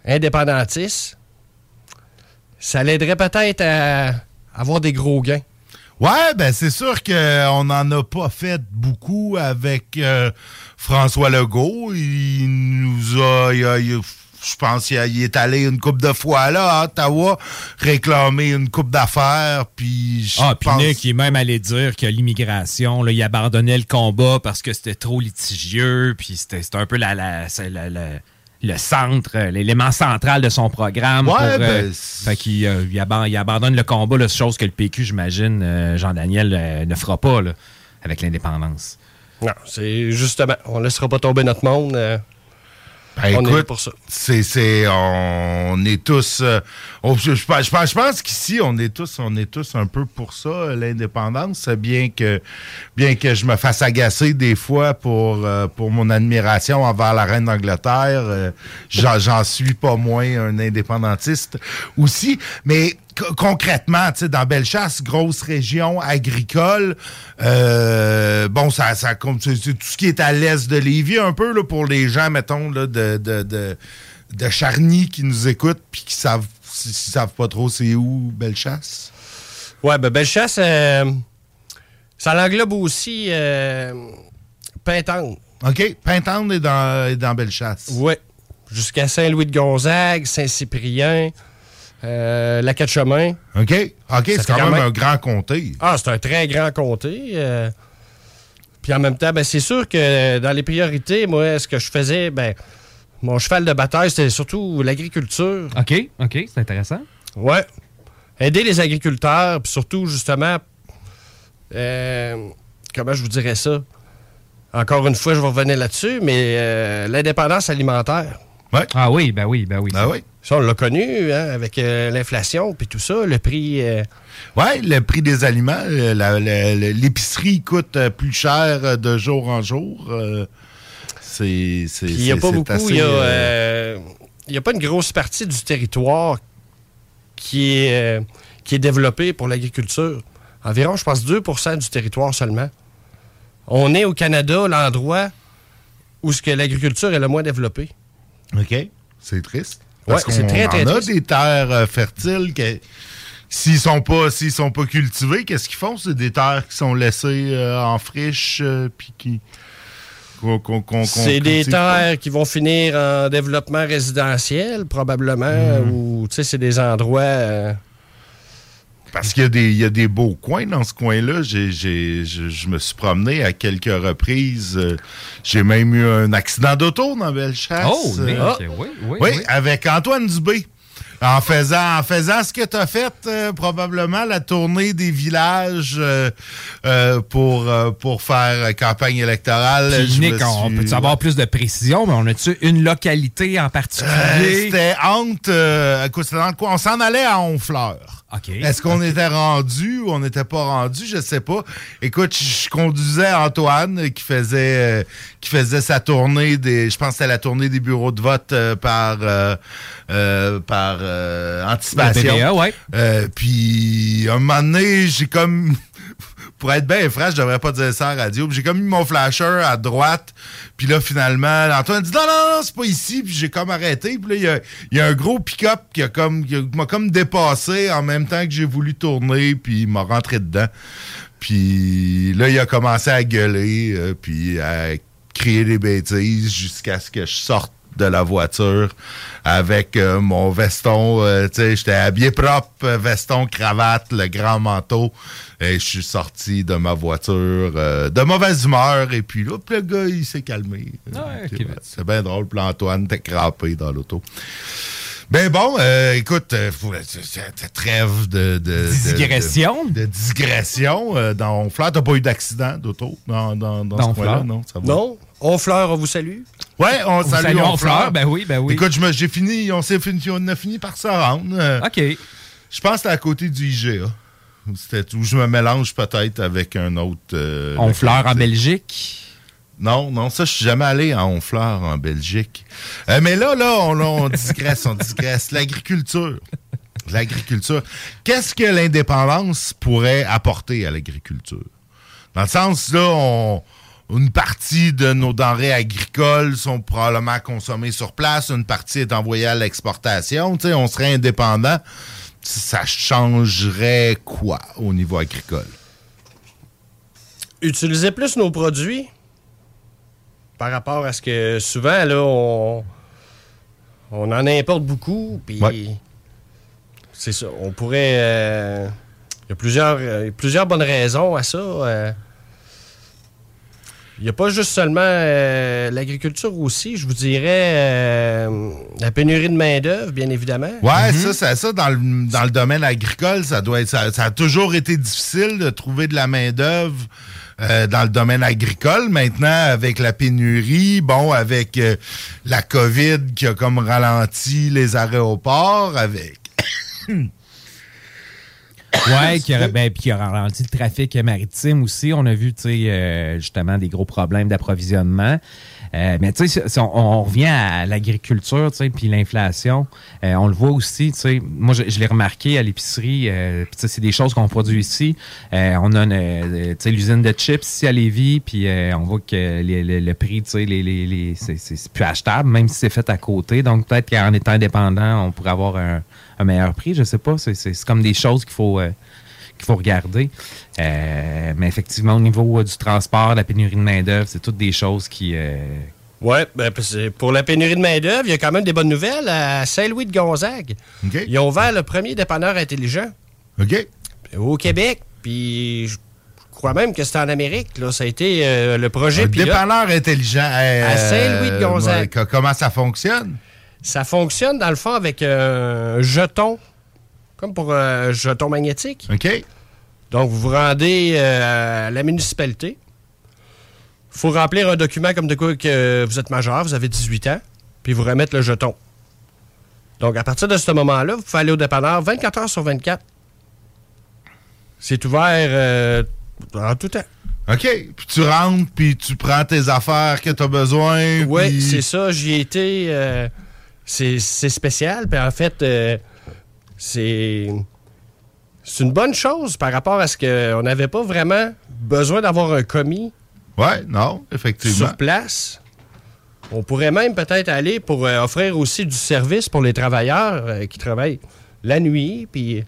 indépendantiste. Ça l'aiderait peut-être à avoir des gros gains. Ouais, ben c'est sûr qu'on n'en a pas fait beaucoup avec euh, François Legault. Il nous a, il a- il- je pense qu'il est allé une coupe de fois là à Ottawa réclamer une coupe d'affaires. Puis je Ah, puis pense- Nick, il est même allé dire que l'immigration, là, il abandonnait le combat parce que c'était trop litigieux, puis c'était un peu la, la- c'est la- la- le centre, euh, l'élément central de son programme. Ouais, pour, euh, ben, fait qu'il euh, il aban- il abandonne le combat, là, chose que le PQ, j'imagine, euh, Jean-Daniel euh, ne fera pas là, avec l'indépendance. Non, c'est justement, on ne laissera pas tomber notre monde. Ben, on est pour ça. C'est, c'est, on est tous, euh, on- je, je pense, je qu'ici on est tous, on est tous un peu pour ça, euh, l'indépendance. Bien que, bien que je me fasse agacer des fois pour, euh, pour mon admiration envers la reine d'Angleterre, euh, j'en, j'en suis pas moins un indépendantiste aussi. Mais concrètement, tu sais, dans Bellechasse, grosse région agricole, euh, bon, ça, ça tout ce qui est à l'est de Lévis un peu là, pour les gens, mettons, là, de, de, de, de Charny qui nous écoutent puis qui savent, qui savent pas trop c'est où Bellechasse. Ouais, ben Bellechasse, euh, ça l'englobe aussi euh. OK, Pintendre est dans, est dans Bellechasse. Oui. Jusqu'à Saint-Louis-de-Gonzague, Saint-Cyprien, euh, la Quatre-Chemins. OK, OK, c'est quand même un grand comté. Ah, c'est un très grand comté. euh. Puis en même temps, ben, c'est sûr que dans les priorités, moi, ce que je faisais, ben, mon cheval de bataille, c'était surtout l'agriculture. OK, OK, c'est intéressant. Ouais. Aider les agriculteurs, puis surtout, justement, euh, comment je vous dirais ça? Encore une fois, je vais revenir là-dessus, mais euh, l'indépendance alimentaire. Ah oui, ben oui, ben oui. Ben oui. Ça, on l'a connu, hein, avec euh, l'inflation, puis tout ça, le prix... euh, Ouais, le prix des aliments, euh, l'épicerie coûte plus cher de jour en jour. euh, c'est, il n'y a pas beaucoup, il y a, euh, euh, il y a pas une grosse partie du territoire qui est, euh, qui est développée pour l'agriculture. Environ, je pense, 2% du territoire seulement. On est au Canada, l'endroit où ce que l'agriculture est le moins développée. OK, c'est triste. Parce Ouais, qu'on très, très en a triste. des terres euh, fertiles que- S'ils sont pas s'ils sont pas cultivés, qu'est-ce qu'ils font? C'est des terres qui sont laissées euh, en friche euh, puis qui. C'est des pas? terres qui vont finir en développement résidentiel, probablement, Mhm. ou tu sais, c'est des endroits. euh, Parce qu'il y, a des- il y a des beaux coins dans ce coin-là. Je me suis promené à quelques reprises. Euh, J'ai même eu un accident d'auto dans Bellechasse. Oh, mais- Euh, oui, oui, oui. avec Antoine Dubé. En faisant, en faisant ce que tu as fait, euh, probablement la tournée des villages euh, euh, pour, pour faire campagne électorale. Je Nick, on suis- peut avoir plus de précision, mais on a-tu une localité en particulier? C'était entre. écoute, c'était dans le coin. On s'en allait à Honfleur. OK. Est-ce qu'on était rendu ou on n'était pas rendu? Je sais pas. Écoute, je conduisais Antoine qui faisait euh, qui faisait sa tournée des. Je pense que c'était la tournée des bureaux de vote euh, par euh, par euh, anticipation. Le BVA, ouais. Euh, puis un moment donné, j'ai comme. [LAUGHS] Pour être bien franc, je devrais pas dire ça à la radio. J'ai comme mis mon flasher à droite. Puis là, finalement, Antoine dit non, non, non, c'est pas ici. Puis j'ai comme arrêté. Puis là, il y a, il y a un gros pick-up qui a comme qui a- m'a comme dépassé en même temps que j'ai voulu tourner. Puis il m'a rentré dedans. Puis là, il a commencé à gueuler. euh, puis à crier des bêtises jusqu'à ce que je sorte de la voiture avec euh, mon veston, euh, tu sais, j'étais habillé propre, euh, veston, cravate, le grand manteau, et je suis sorti de ma voiture euh, de mauvaise humeur, et puis là, le gars, il s'est calmé. Ouais, C'est bien drôle, puis Antoine était crampé dans l'auto. Ben bon, euh, écoute, euh, c'est- trêve de, Digression? De, de digression. euh, dans Honfleur, t'as pas eu d'accident d'auto dans, dans, dans, Dans ce coin-là, Honfleur? non? Ça va? Non? Honfleur, on vous salue. Ouais, on, On salue, salue Honfleur. Honfleur, ben oui, ben oui. Écoute, j'ai fini, on, s'est fini, on a fini par se rendre. Euh, OK. Je pense que c'était à côté du IGA. Où je me mélange peut-être avec un autre. euh, Honfleur en. Belgique. Non, non, ça, je suis jamais allé à Honfleur, en Belgique. Euh, mais là, là, on, là, on [LAUGHS] digresse, on digresse. L'agriculture. L'agriculture. Qu'est-ce que l'indépendance pourrait apporter à l'agriculture? Dans le sens, là, on- une partie de nos denrées agricoles sont probablement consommées sur place, une partie est envoyée à l'exportation. Tu sais, on serait indépendant. Ça changerait quoi au niveau agricole? Utiliser plus nos produits par rapport à ce que souvent, là, on, on en importe beaucoup, puis c'est ça. On pourrait. euh, Il y a plusieurs, euh, plusieurs bonnes raisons à ça. euh. Il n'y a pas juste seulement euh, l'agriculture aussi, je vous dirais euh, la pénurie de main-d'œuvre, bien évidemment. Ouais, ça, ça, ça dans, le, dans le domaine agricole, ça doit être, ça, ça a toujours été difficile de trouver de la main-d'œuvre euh, dans le domaine agricole. Maintenant, avec la pénurie, bon, avec euh, la COVID qui a comme ralenti les aéroports, avec. [COUGHS] Ouais, qui aurait, ben, puis qui a ralenti le trafic maritime aussi. On a vu, tu sais, euh, justement, des gros problèmes d'approvisionnement. Euh, mais tu sais, si on, on revient à l'agriculture, tu sais, puis l'inflation, euh, on le voit aussi, tu sais, moi, je, je l'ai remarqué à l'épicerie, euh, tu sais, c'est des choses qu'on produit ici. On a, tu sais, l'usine de chips ici à Lévis, puis on voit que les- le, le prix, tu sais, les, les, les- c'est plus achetable, même si c'est fait à côté. Donc, peut-être qu'en étant indépendant, on pourrait avoir un, un meilleur prix, je sais pas. C'est- C'est c'est comme des choses qu'il faut... euh, qu'il faut regarder. Euh, mais effectivement, au niveau euh, du transport, la pénurie de main-d'œuvre, c'est toutes des choses qui. euh, Ouais, ben, pour la pénurie de main-d'œuvre, il y a quand même des bonnes nouvelles à Saint-Louis de Gonzague. Ils ont ouvert le premier dépanneur intelligent. OK. Au Québec, puis je crois même que c'était en Amérique. Là. Ça a été euh, le projet Un pilote. dépanneur intelligent. À Saint-Louis de Gonzague. euh, comment ça fonctionne? Ça fonctionne dans le fond avec un jeton, comme pour un jeton magnétique. OK. Donc, vous vous rendez euh, à la municipalité. Il faut remplir un document comme de quoi que vous êtes majeur, vous avez 18 ans, puis vous remettre le jeton. Donc, à partir de ce moment-là, vous pouvez aller au dépanneur 24 heures sur 24. C'est ouvert euh, en tout temps. OK. Puis tu rentres, puis tu prends tes affaires que tu as besoin. Oui, puis- c'est ça. J'y ai été. euh, c'est spécial. Puis en fait, euh, c'est. C'est une bonne chose par rapport à ce qu'on n'avait pas vraiment besoin d'avoir un commis. Ouais, non, effectivement. Sur place. On pourrait même peut-être aller pour euh, offrir aussi du service pour les travailleurs euh, qui travaillent la nuit. Puis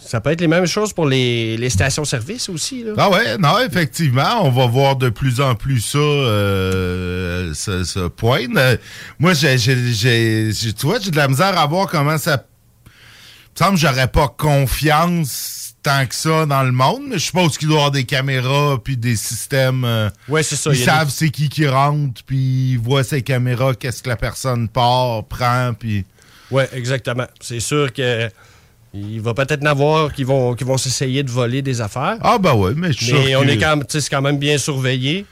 Ça peut être les mêmes choses pour les, les stations-service aussi. Là. Ah ouais, non, effectivement, on va voir de plus en plus ça, euh, ce, ce point. Euh, moi, j'ai, j'ai, tu vois, j'ai de la misère à voir comment ça... Il me semble que j'aurais pas confiance tant que ça dans le monde, mais je suppose qu'il doit y avoir des caméras puis des systèmes... euh, Ouais, c'est ça, Ils savent des- c'est qui qui rentre, puis ils voient ces caméras, qu'est-ce que la personne part, prend, puis... Oui, exactement. C'est sûr que il va peut-être en avoir qui vont, qui vont s'essayer de voler des affaires. Ah ben ouais, mais je suis Mais on que- est quand quand même bien surveillé.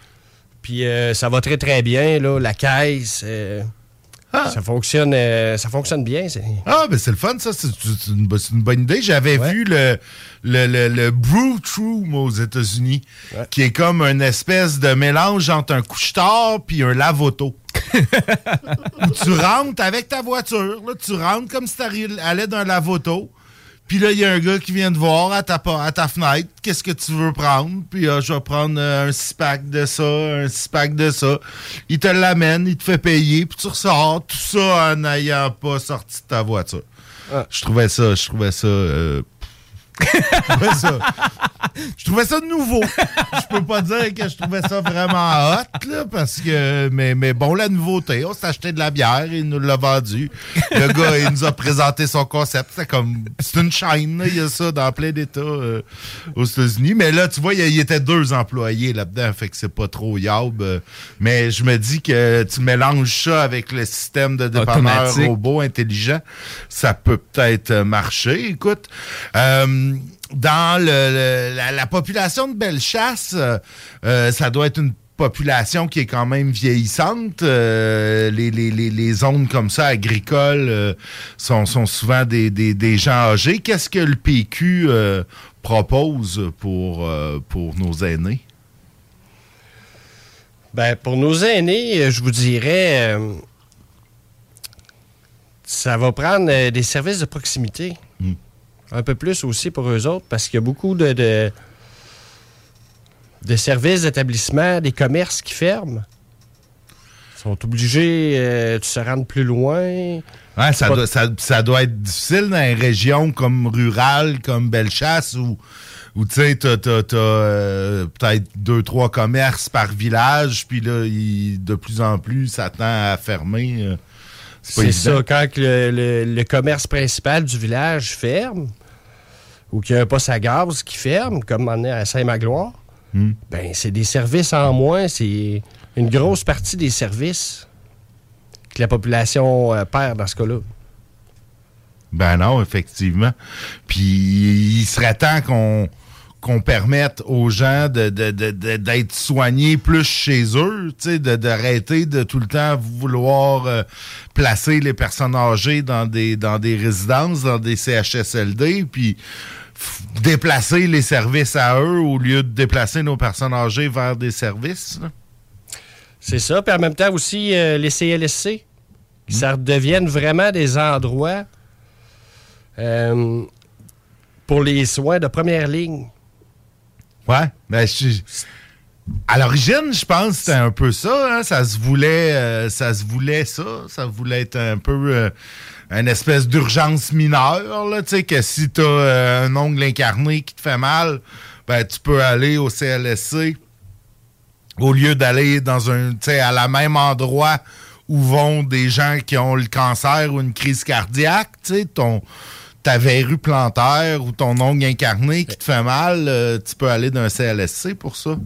Puis euh, ça va très très bien là, la caisse. euh, Ça fonctionne, euh, ça fonctionne bien. Ah, ben c'est le fun, ça. C'est une, bonne idée. J'avais vu le, le, le, le Brew moi, aux États-Unis, qui est comme une espèce de mélange entre un couche-tard puis un lave-auto. [LAUGHS] Où tu rentres avec ta voiture, là, tu rentres comme si tu allais d'un lave-auto. Puis là, il y a un gars qui vient te voir à ta, à ta fenêtre. Qu'est-ce que tu veux prendre? Puis ah, je vais prendre euh, un six-pack de ça, un six-pack de ça. Il te l'amène, il te fait payer, puis tu ressors. Tout ça en n'ayant pas sorti de ta voiture. Je trouvais ça, je trouvais ça... euh, [LAUGHS] je trouvais ça... Je trouvais ça nouveau. Je peux pas dire que je trouvais ça vraiment hot, là, parce que. Mais, mais bon, la nouveauté, on s'est acheté de la bière, il nous l'a vendu. Le gars, il nous a présenté son concept. C'est comme. C'est une chaîne, là, il y a ça dans plein d'États euh, aux États-Unis. Mais là, tu vois, il y, y était deux employés là-dedans, fait que c'est pas trop euh. Mais je me dis que tu mélanges ça avec le système de dépanneur robot intelligent, ça peut peut-être marcher. Écoute, euh, dans le, le- la, la population de Bellechasse, euh, euh, ça doit être une population qui est quand même vieillissante. Euh, les, les- les- les zones comme ça, agricoles, euh, sont, sont souvent des, des- des gens âgés. Qu'est-ce que le PQ propose pour, pour nos aînés? Ben, pour nos aînés, je vous dirais, ça va prendre des services de proximité. Un peu plus aussi pour eux autres, parce qu'il y a beaucoup de, de, de services d'établissement, des commerces qui ferment. Ils sont obligés euh, de se rendre plus loin. Ouais, ça, doit, ça, ça doit être difficile dans les régions comme rurales, comme Bellechasse, où, où tu sais, t'as, t'as- t'as, euh, peut-être deux, trois commerces par village, puis là, il- de plus en plus, ça tend à fermer. euh, c'est pas C'est ça, quand que le, le- le commerce principal du village ferme, ou qu'il y a un poste à gaz qui ferme, comme on est à Saint-Magloire, Hmm. ben c'est des services en moins, c'est une grosse partie des services que la population euh, perd dans ce cas-là. Ben non, effectivement. Puis il serait temps qu'on qu'on permette aux gens de, de- de- de- d'être soignés plus chez eux, de- d'arrêter de tout le temps vouloir euh, placer les personnes âgées dans des, dans des résidences, dans des CHSLD, puis f- déplacer les services à eux au lieu de déplacer nos personnes âgées vers des services. là. C'est ça. Puis en même temps aussi, euh, les CLSC, qui ça redevienne vraiment des endroits euh, pour les soins de première ligne. Ouais, ben je- à l'origine, je pense que c'était un peu ça. hein. Ça se voulait, euh, ça se voulait ça. Ça voulait être un peu euh, une espèce d'urgence mineure. Là, tu sais que si t'as euh, un ongle incarné qui te fait mal, ben tu peux aller au CLSC au lieu d'aller dans un, tu à la même endroit où vont des gens qui ont le cancer ou une crise cardiaque. Tu ton ta verrue plantaire ou ton ongle incarné qui te fait mal, euh, tu peux aller d'un CLSC pour ça.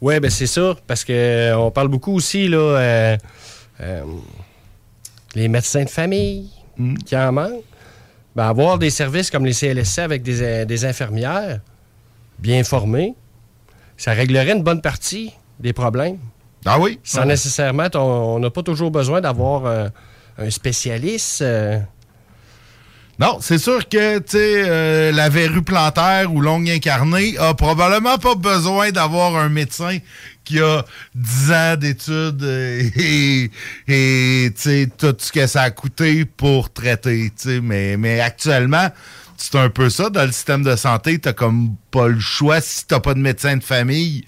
Oui, ben c'est ça, parce que euh, on parle beaucoup aussi, là, euh, les médecins de famille qui en manquent. Ben, avoir des services comme les CLSC avec des, des infirmières bien formées, ça réglerait une bonne partie des problèmes. Ah oui? Sans nécessairement, on n'a pas toujours besoin d'avoir un spécialiste. Non, c'est sûr que tu euh, la verrue plantaire ou l'ongle incarné a probablement pas besoin d'avoir un médecin qui a 10 ans d'études et, tout ce que ça a coûté pour traiter. Mais, mais actuellement, c'est un peu ça. Dans le système de santé, t'as comme pas le choix. Si t'as pas de médecin de famille,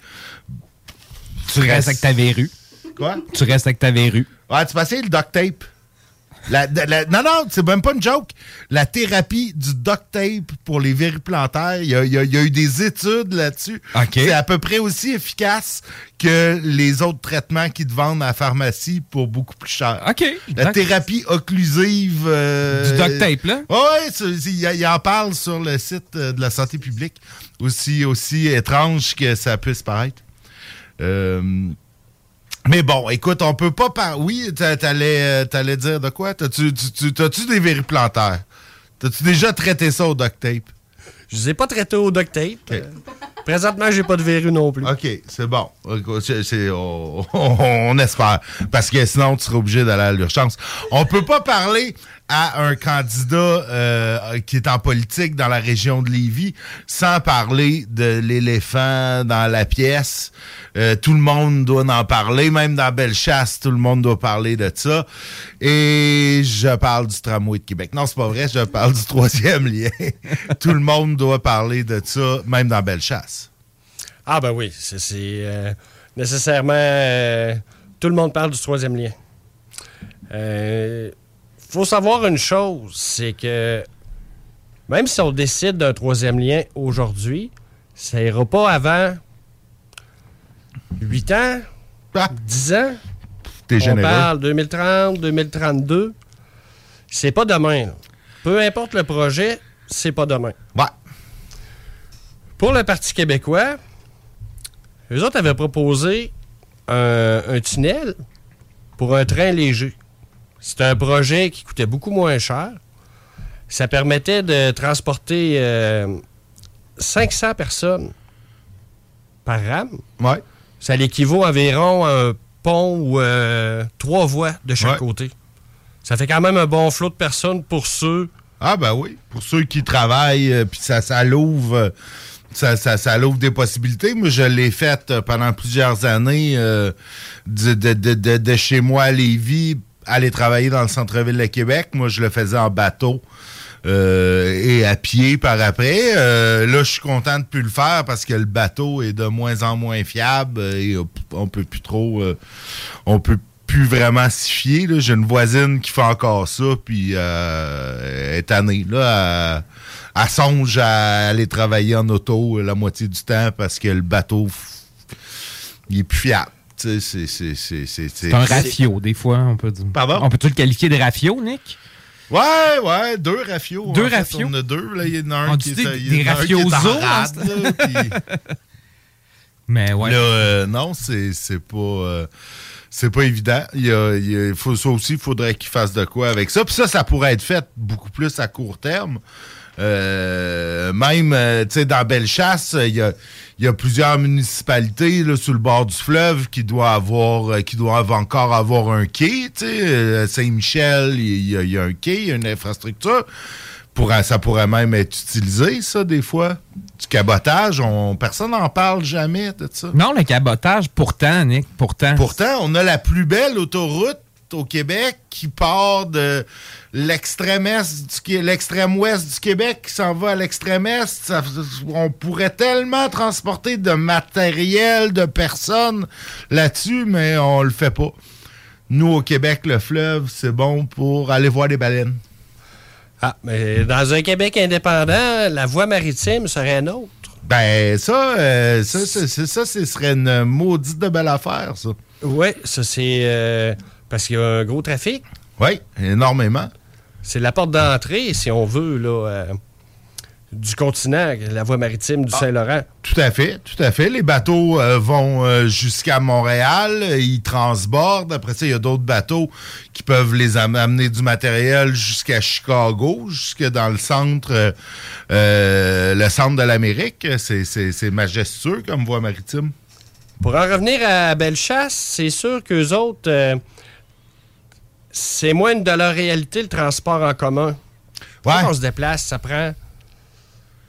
tu restes avec ta verrue. Quoi? Tu restes avec ta verrue. Ouais, tu essayer le duct tape. La- non, non, c'est même pas une joke. La thérapie du duct tape pour les verrues plantaires, il y a, y y eu des études là-dessus. C'est à peu près aussi efficace que les autres traitements qui te vendent à la pharmacie pour beaucoup plus cher. OK. La thérapie occlusive. euh, Du duct tape, là? Oui, il, il en parle sur le site euh, de la santé publique. Aussi, aussi étrange que ça puisse paraître. Euh, mais bon, écoute, on peut pas par. Oui, t'a- t'allais euh, t'allais dire de quoi? T'as-tu tu- tu- t'as-tu des verrues plantaires? T'as-tu déjà traité ça au duct tape? Je les ai pas traités au duct tape. Euh, présentement, j'ai pas de verrue non plus. OK, c'est bon. Écoute, c'est- c'est- on, on- [LAUGHS] on espère. Parce que sinon, tu seras obligé d'aller à l'urgence. On peut pas parler à un candidat euh, qui est en politique dans la région de Lévis sans parler de l'éléphant dans la pièce. Euh, tout le monde doit en parler, même dans Bellechasse, tout le monde doit parler de ça. Et je parle du tramway de Québec. Non, c'est pas vrai, je parle du troisième lien. [LAUGHS] tout le monde doit parler de ça, même dans Bellechasse. Ah ben oui, c'est euh, nécessairement... tout le monde parle du troisième lien. Euh, faut savoir une chose, c'est que même si on décide d'un troisième lien aujourd'hui, ça ira pas avant 8 ans, 10 ans. T'es on généreux. parle 2030, 2032. C'est pas demain. là. Peu importe le projet, c'est pas demain. Ouais. Pour le Parti québécois, eux autres avaient proposé un, un tunnel pour un train léger. C'était un projet qui coûtait beaucoup moins cher. Ça permettait de transporter euh, 500 personnes par rame. Ouais. Ça l'équivaut environ à un pont ou euh, trois voies de chaque Ouais. côté. Ça fait quand même un bon flot de personnes pour ceux. Ah ben oui, pour ceux qui travaillent, euh, puis ça, ça l'ouvre, euh, ça, ça, ça l'ouvre des possibilités. Moi, je l'ai fait euh, pendant plusieurs années euh, de, de- de- de- de chez moi à Lévis, aller travailler dans le centre-ville de Québec. Moi, je le faisais en bateau. euh, et à pied par après. Euh, là, je suis content de plus le faire parce que le bateau est de moins en moins fiable et on peut plus trop, euh, on peut plus vraiment s'y fier. J'ai une voisine qui fait encore ça, puis est tannée. Là, elle, elle songe à aller travailler en auto la moitié du temps parce que le bateau, il est plus fiable. C'est- un ratio, des fois, on peut dire. Pardon? On peut-tu le qualifier de ratio, Nick? Ouais, ouais, deux rafios. Deux rafios? On a deux. Là, il y en a un qui est, des- rafiosos, [LAUGHS] Mais ouais. Là, euh, non, c'est pas. euh, c'est pas évident. Il, y a- faut, ça aussi, il faudrait qu'il fasse de quoi avec ça. Puis ça, ça pourrait être fait beaucoup plus à court terme. Euh, même, tu sais, dans Bellechasse, il y a, il y a plusieurs municipalités là, sur le bord du fleuve qui doivent avoir, euh, qui doivent encore avoir un quai. Euh, Saint-Michel, il y, a- il y a un quai, il y a une infrastructure. Pourra- ça pourrait même être utilisé, ça, des fois. Du cabotage, on, personne n'en parle jamais de ça. Non, le cabotage, pourtant, Nick, pourtant. Pourtant, on a la plus belle autoroute au Québec qui part de l'extrême est du Qué- l'extrême ouest du Québec qui s'en va à l'extrême est. Ça- on pourrait tellement transporter de matériel, de personnes là-dessus, mais on le fait pas. Nous, au Québec, le fleuve, c'est bon pour aller voir les baleines. Ah, mais dans un Québec indépendant, la voie maritime serait un autre. Ben, ça, euh, ça, c'est- c'est- ça, ce serait une maudite de belle affaire, ça. Oui, ça c'est euh, parce qu'il y a un gros trafic. Oui, énormément. C'est la porte d'entrée, si on veut, là, euh, du continent, la voie maritime du Saint-Laurent. Tout à fait, tout à fait. Les bateaux euh, vont euh, jusqu'à Montréal, ils transbordent. Après ça, il y a d'autres bateaux qui peuvent les am- amener du matériel jusqu'à Chicago, jusque dans le centre, le centre de l'Amérique. C'est- majestueux comme voie maritime. Pour en revenir à Bellechasse, c'est sûr qu'eux autres, c'est moins de leur réalité le transport en commun. Quand on se déplace, ça prend.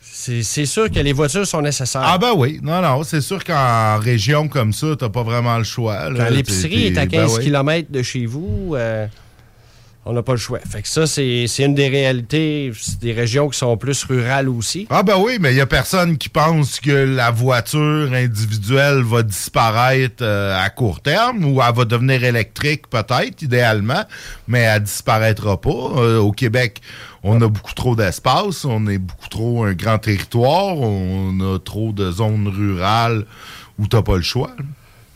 C'est c'est sûr que les voitures sont nécessaires. Ah ben oui, non, non, c'est sûr qu'en région comme ça, t'as pas vraiment le choix. l'épicerie est à t'es- 15 ben oui. km de chez vous, euh, On n'a pas le choix. Fait que ça, c'est une des réalités. Des régions qui sont plus rurales aussi. Ah ben oui, mais il y a personne qui pense que la voiture individuelle va disparaître euh, à court terme ou elle va devenir électrique peut-être, idéalement, mais elle disparaîtra pas. Euh, au Québec, on a beaucoup trop d'espace, on est beaucoup trop un grand territoire, on a trop de zones rurales où t'as pas le choix.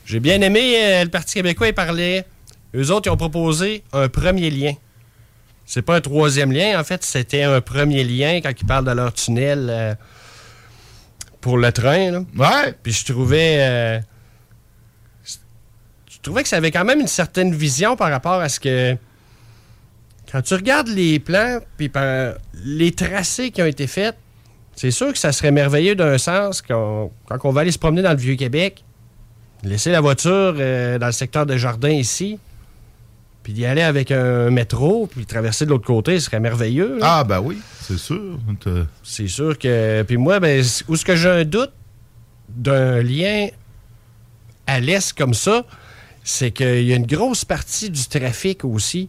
J'ai bien aimé, euh, le Parti québécois, il parlait. Eux autres, ils ont proposé un premier lien. C'est pas un troisième lien, en fait, c'était un premier lien quand ils parlent de leur tunnel euh, pour le train. là. Ouais. Puis je trouvais. euh, je trouvais que ça avait quand même une certaine vision par rapport à ce que. Quand tu regardes les plans, puis par- les tracés qui ont été faits, c'est sûr que ça serait merveilleux d'un sens quand on va aller se promener dans le Vieux-Québec, laisser la voiture euh, dans le secteur de jardin ici, puis d'y aller avec un métro, puis traverser de l'autre côté, ce serait merveilleux. là. Ah ben oui, c'est sûr. C'est sûr que. Puis moi, ben, où est-ce que j'ai un doute d'un lien à l'est comme ça, c'est qu'il y a une grosse partie du trafic aussi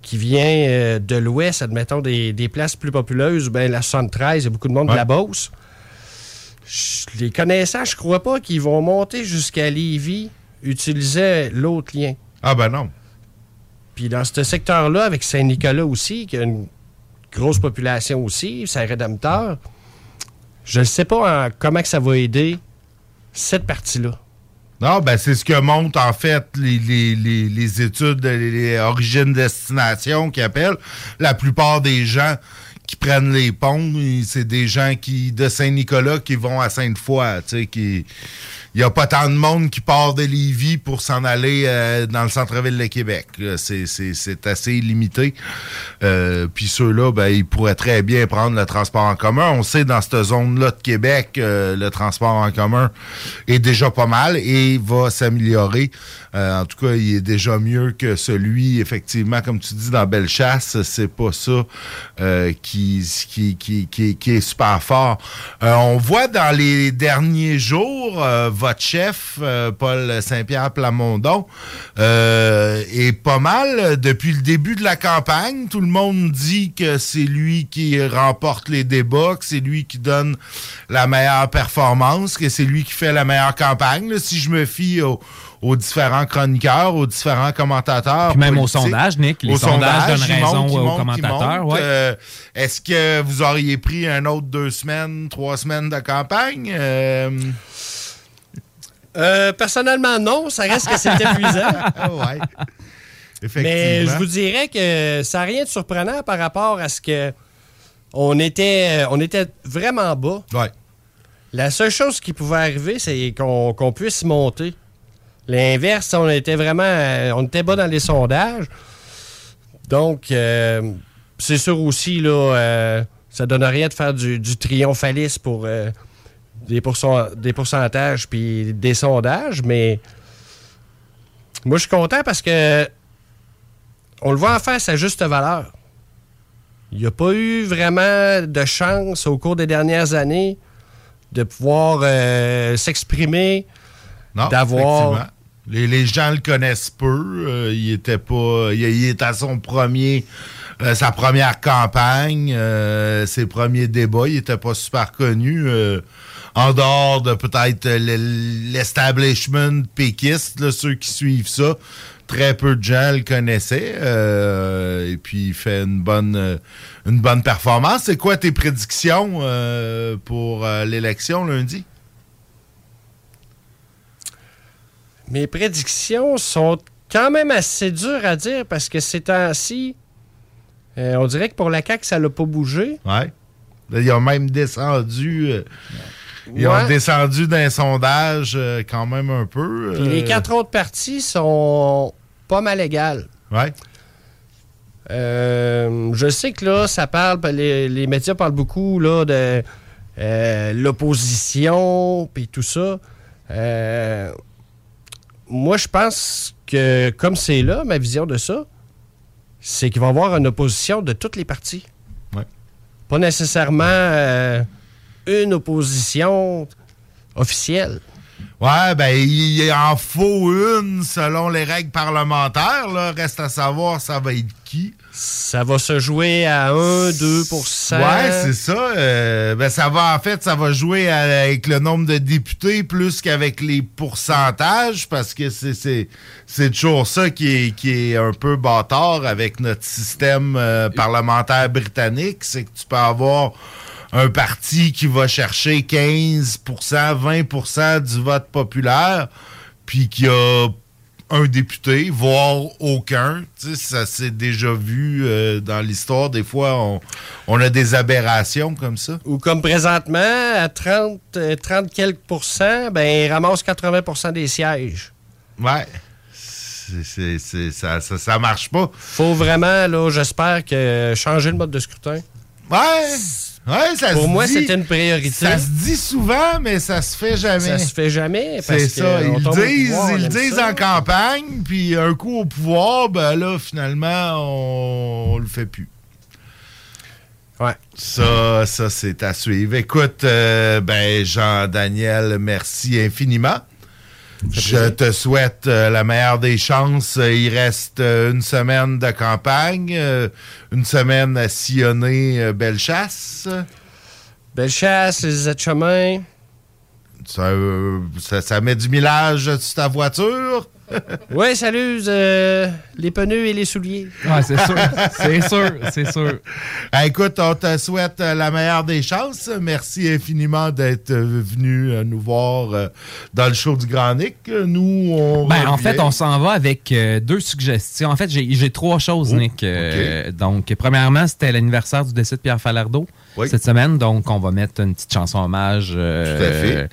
qui vient euh, de l'ouest, admettons des, des places plus populeuses, ben la 73, il y a beaucoup de monde de Ouais. la Beauce. Je- Les connaissants, je crois pas qu'ils vont monter jusqu'à Lévis, utiliser l'autre lien. Ah ben non. Puis dans ce secteur-là, avec Saint-Nicolas aussi, qui a une grosse population aussi, Saint-Rédempteur, je ne sais pas en- comment que ça va aider cette partie-là. Non, ben c'est ce que montrent en fait les, les- les- études, les, les origines-destination qui appellent. La plupart des gens qui prennent les ponts, c'est des gens qui de Saint-Nicolas qui vont à Sainte-Foy, tu sais, qui... Il n'y a pas tant de monde qui part de Lévis pour s'en aller euh, dans le centre-ville de Québec. c'est assez limité. Euh, Puis ceux-là, ben, ils pourraient très bien prendre le transport en commun. On sait dans cette zone-là de Québec, euh, le transport en commun est déjà pas mal et va s'améliorer. Euh, en tout cas, il est déjà mieux que celui, effectivement, comme tu dis, dans Bellechasse. C'est pas ça euh, qui, est super fort. Euh, on voit dans les derniers jours, votre chef, Paul Saint-Pierre Plamondon, est pas mal depuis le début de la campagne. Tout le monde dit que c'est lui qui remporte les débats, que c'est lui qui donne la meilleure performance, que c'est lui qui fait la meilleure campagne. si je me fie au- aux différents chroniqueurs, aux différents commentateurs. Puis même au sondage, Nick, les Au sondages donnent raison aux commentateurs, ouais. Euh, Est-ce que vous auriez pris un autre deux semaines, trois semaines de campagne? Euh, Euh, personnellement, non. Ça reste que c'est [LAUGHS] épuisant. Ah ouais. Effectivement. Mais je vous dirais que ça n'a rien de surprenant par rapport à ce que on était, on était vraiment bas. Ouais. La seule chose qui pouvait arriver, c'est qu'on qu'on puisse monter. L'inverse, on était vraiment. euh, On était bas dans les sondages. Donc, euh, c'est sûr aussi, là, euh, ça donne rien de faire du, du triomphalisme pour euh, des, pourcent- des pourcentages puis des sondages, mais moi, je suis content parce que on le voit en face à juste valeur. Il n'y a pas eu vraiment de chance au cours des dernières années de pouvoir s'exprimer, d'avoir. Les, gens le connaissent peu. euh, il était pas. Il, est à son premier. euh, sa première campagne, euh, ses premiers débats, il était pas super connu. en dehors de peut-être le- l'establishment péquiste, là, ceux qui suivent ça, très peu de gens le connaissaient. et puis il fait une bonne, une bonne performance. C'est quoi tes prédictions pour l'élection lundi? Mes prédictions sont quand même assez dures à dire parce que ces temps-ci, euh, on dirait que pour la CAQ, ça l'a pas bougé. Ouais. Là, ils ont même descendu. euh, ils ont descendu d'un sondage euh, quand même un peu. Puis les quatre autres partis sont pas mal égales. Ouais. Euh, je sais que là, ça parle, les, les médias parlent beaucoup là, de l'opposition, puis tout ça. Moi, je pense que comme c'est là, ma vision de ça, c'est qu'il va y avoir une opposition de toutes les partis. Ouais. Pas nécessairement euh, une opposition officielle. Ouais, ben, il en faut une selon les règles parlementaires. Là. Reste à savoir, ça va être qui. Ça va se jouer à 1-2% Ouais, c'est ça. Euh, ben, ça va, en fait, ça va jouer avec le nombre de députés plus qu'avec les pourcentages parce que c'est, toujours ça qui est, qui est un peu bâtard avec notre système euh, parlementaire britannique. C'est que tu peux avoir un parti qui va chercher 15% 20% du vote populaire, puis qui a un député, voire aucun. Ça s'est déjà vu euh, dans l'histoire. Des fois, on, on a des aberrations comme ça. Ou comme présentement, à 30, euh, 30 quelques pourcents, ben, il ramasse 80% des sièges. Ouais. Ça, ça, ça marche pas. Faut vraiment, là, j'espère que changer le mode de scrutin. Ouais. Ouais, ça Pour se moi, dit- c'était une priorité. Ça se dit souvent, mais ça se fait jamais. Ça se fait jamais. parce C'est que ça. Ils le disent, pouvoir, ils disent ça. en campagne, puis un coup au pouvoir, ben là, finalement, on, on le fait plus. Ouais. Ça, ça c'est à suivre. Écoute, euh, ben, Jean-Daniel, merci infiniment. Je te souhaite euh, la meilleure des chances. Il reste euh, une semaine de campagne, euh, une semaine à sillonner Bellechasse. Bellechasse, les chemins. Ça, ça, ça met du millage sur ta voiture? [LAUGHS] Ouais, salut, euh, les pneus et les souliers. Ouais, c'est sûr. c'est sûr, c'est sûr. Ah, écoute, on te souhaite euh, la meilleure des chances. Merci infiniment d'être euh, venu nous voir dans le show du Grand Nick. Nous, on. Ben, en fait, on s'en va avec deux suggestions. En fait, j'ai trois choses, Nick. Euh, Donc, premièrement, c'était l'anniversaire du décès de Pierre Falardeau cette semaine. Donc, on va mettre une petite chanson hommage euh, Tout à fait.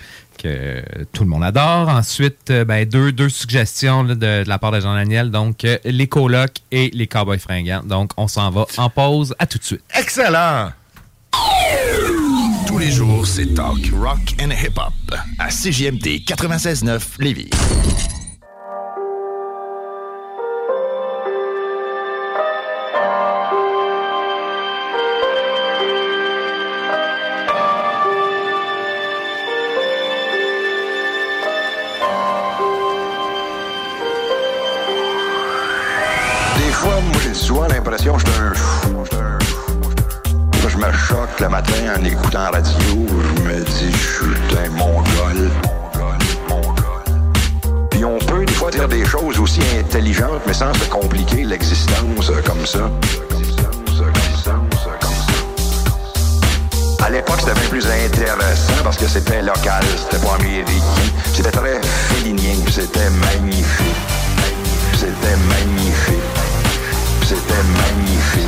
Que tout le monde adore. Ensuite, euh, ben, deux, deux suggestions là, de, de la part de Jean-Daniel. Donc, euh, les colocs et les cowboys fringants. Donc, on s'en va en pause. À tout de suite. Excellent! Tous les jours, c'est talk, rock and hip-hop à CJMD 96.9 Lévis. Souvent l'impression que je un fou. je me choque le matin en écoutant la radio. Je me dis, je suis un mongol. Puis on peut des fois dire des choses aussi intelligentes, mais sans se compliquer l'existence comme ça. À l'époque, c'était bien plus intéressant parce que c'était local, c'était pas américain. C'était très félinien, c'était magnifique. C'était magnifique. C'était magnifique.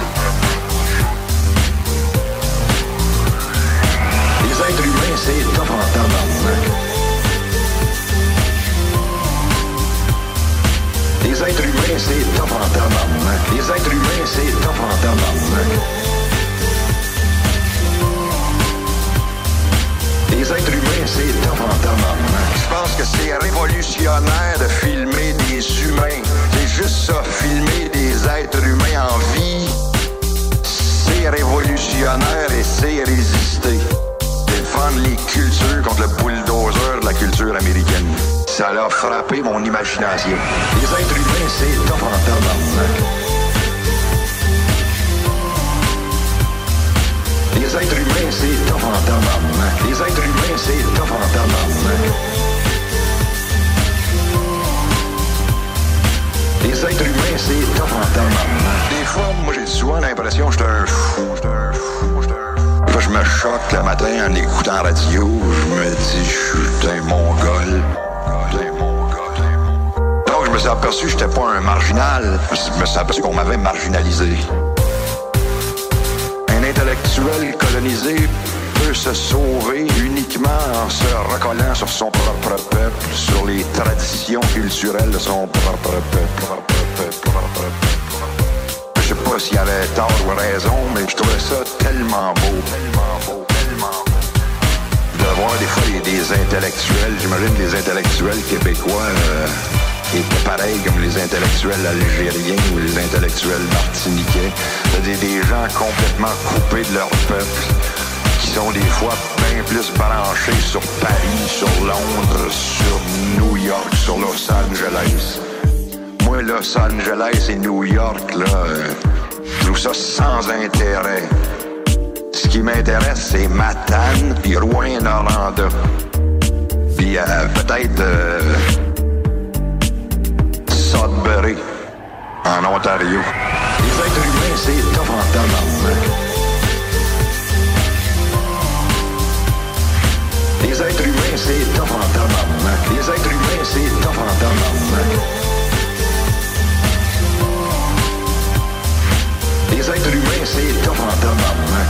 Les êtres humains, c'est top en tabarnak. Les êtres humains, c'est top en tabarnak. Les êtres humains, c'est top en tabarnak. Les êtres humains, c'est top en. Je pense que c'est révolutionnaire de filmer des humains. Juste ça, filmer des êtres humains en vie. C'est révolutionnaire et c'est résister. Défendre les cultures contre le bulldozer de la culture américaine. Ça l'a frappé mon imagination. Les êtres humains, c'est top en. Les êtres humains, c'est top en. Les êtres humains, c'est top en. Les êtres humains, c'est tabarnak. Des fois, moi, j'ai souvent l'impression que je suis un un je me choque le matin en écoutant la radio. Je me dis, je suis un mongol. Donc, je me suis aperçu que j'étais pas un marginal. Je me suis aperçu qu'on m'avait marginalisé. Un intellectuel colonisé se sauver uniquement en se recollant sur son propre peuple, sur les traditions culturelles de son propre peuple. Je sais pas s'il avait tort ou raison, mais je trouvais ça tellement beau, tellement beau, tellement beau. De voir des fois des, intellectuels, j'imagine des intellectuels québécois euh, étaient pareils comme les intellectuels algériens ou les intellectuels martiniquais. Des gens complètement coupés de leur peuple, qui sont des fois bien plus branché sur Paris, sur Londres, sur New York, sur Los Angeles. Moi, Los Angeles et New York, là, je trouve ça sans intérêt. Ce qui m'intéresse, c'est Matane puis Rouen-Noranda. Puis euh, peut-être euh, Sudbury, en Ontario. Les êtres humains, c'est tough en Les êtres humains, c'est tough en tabarnak. Les êtres humains, c'est tough en tabarnak. Les êtres humains, c'est tough en tabarnak.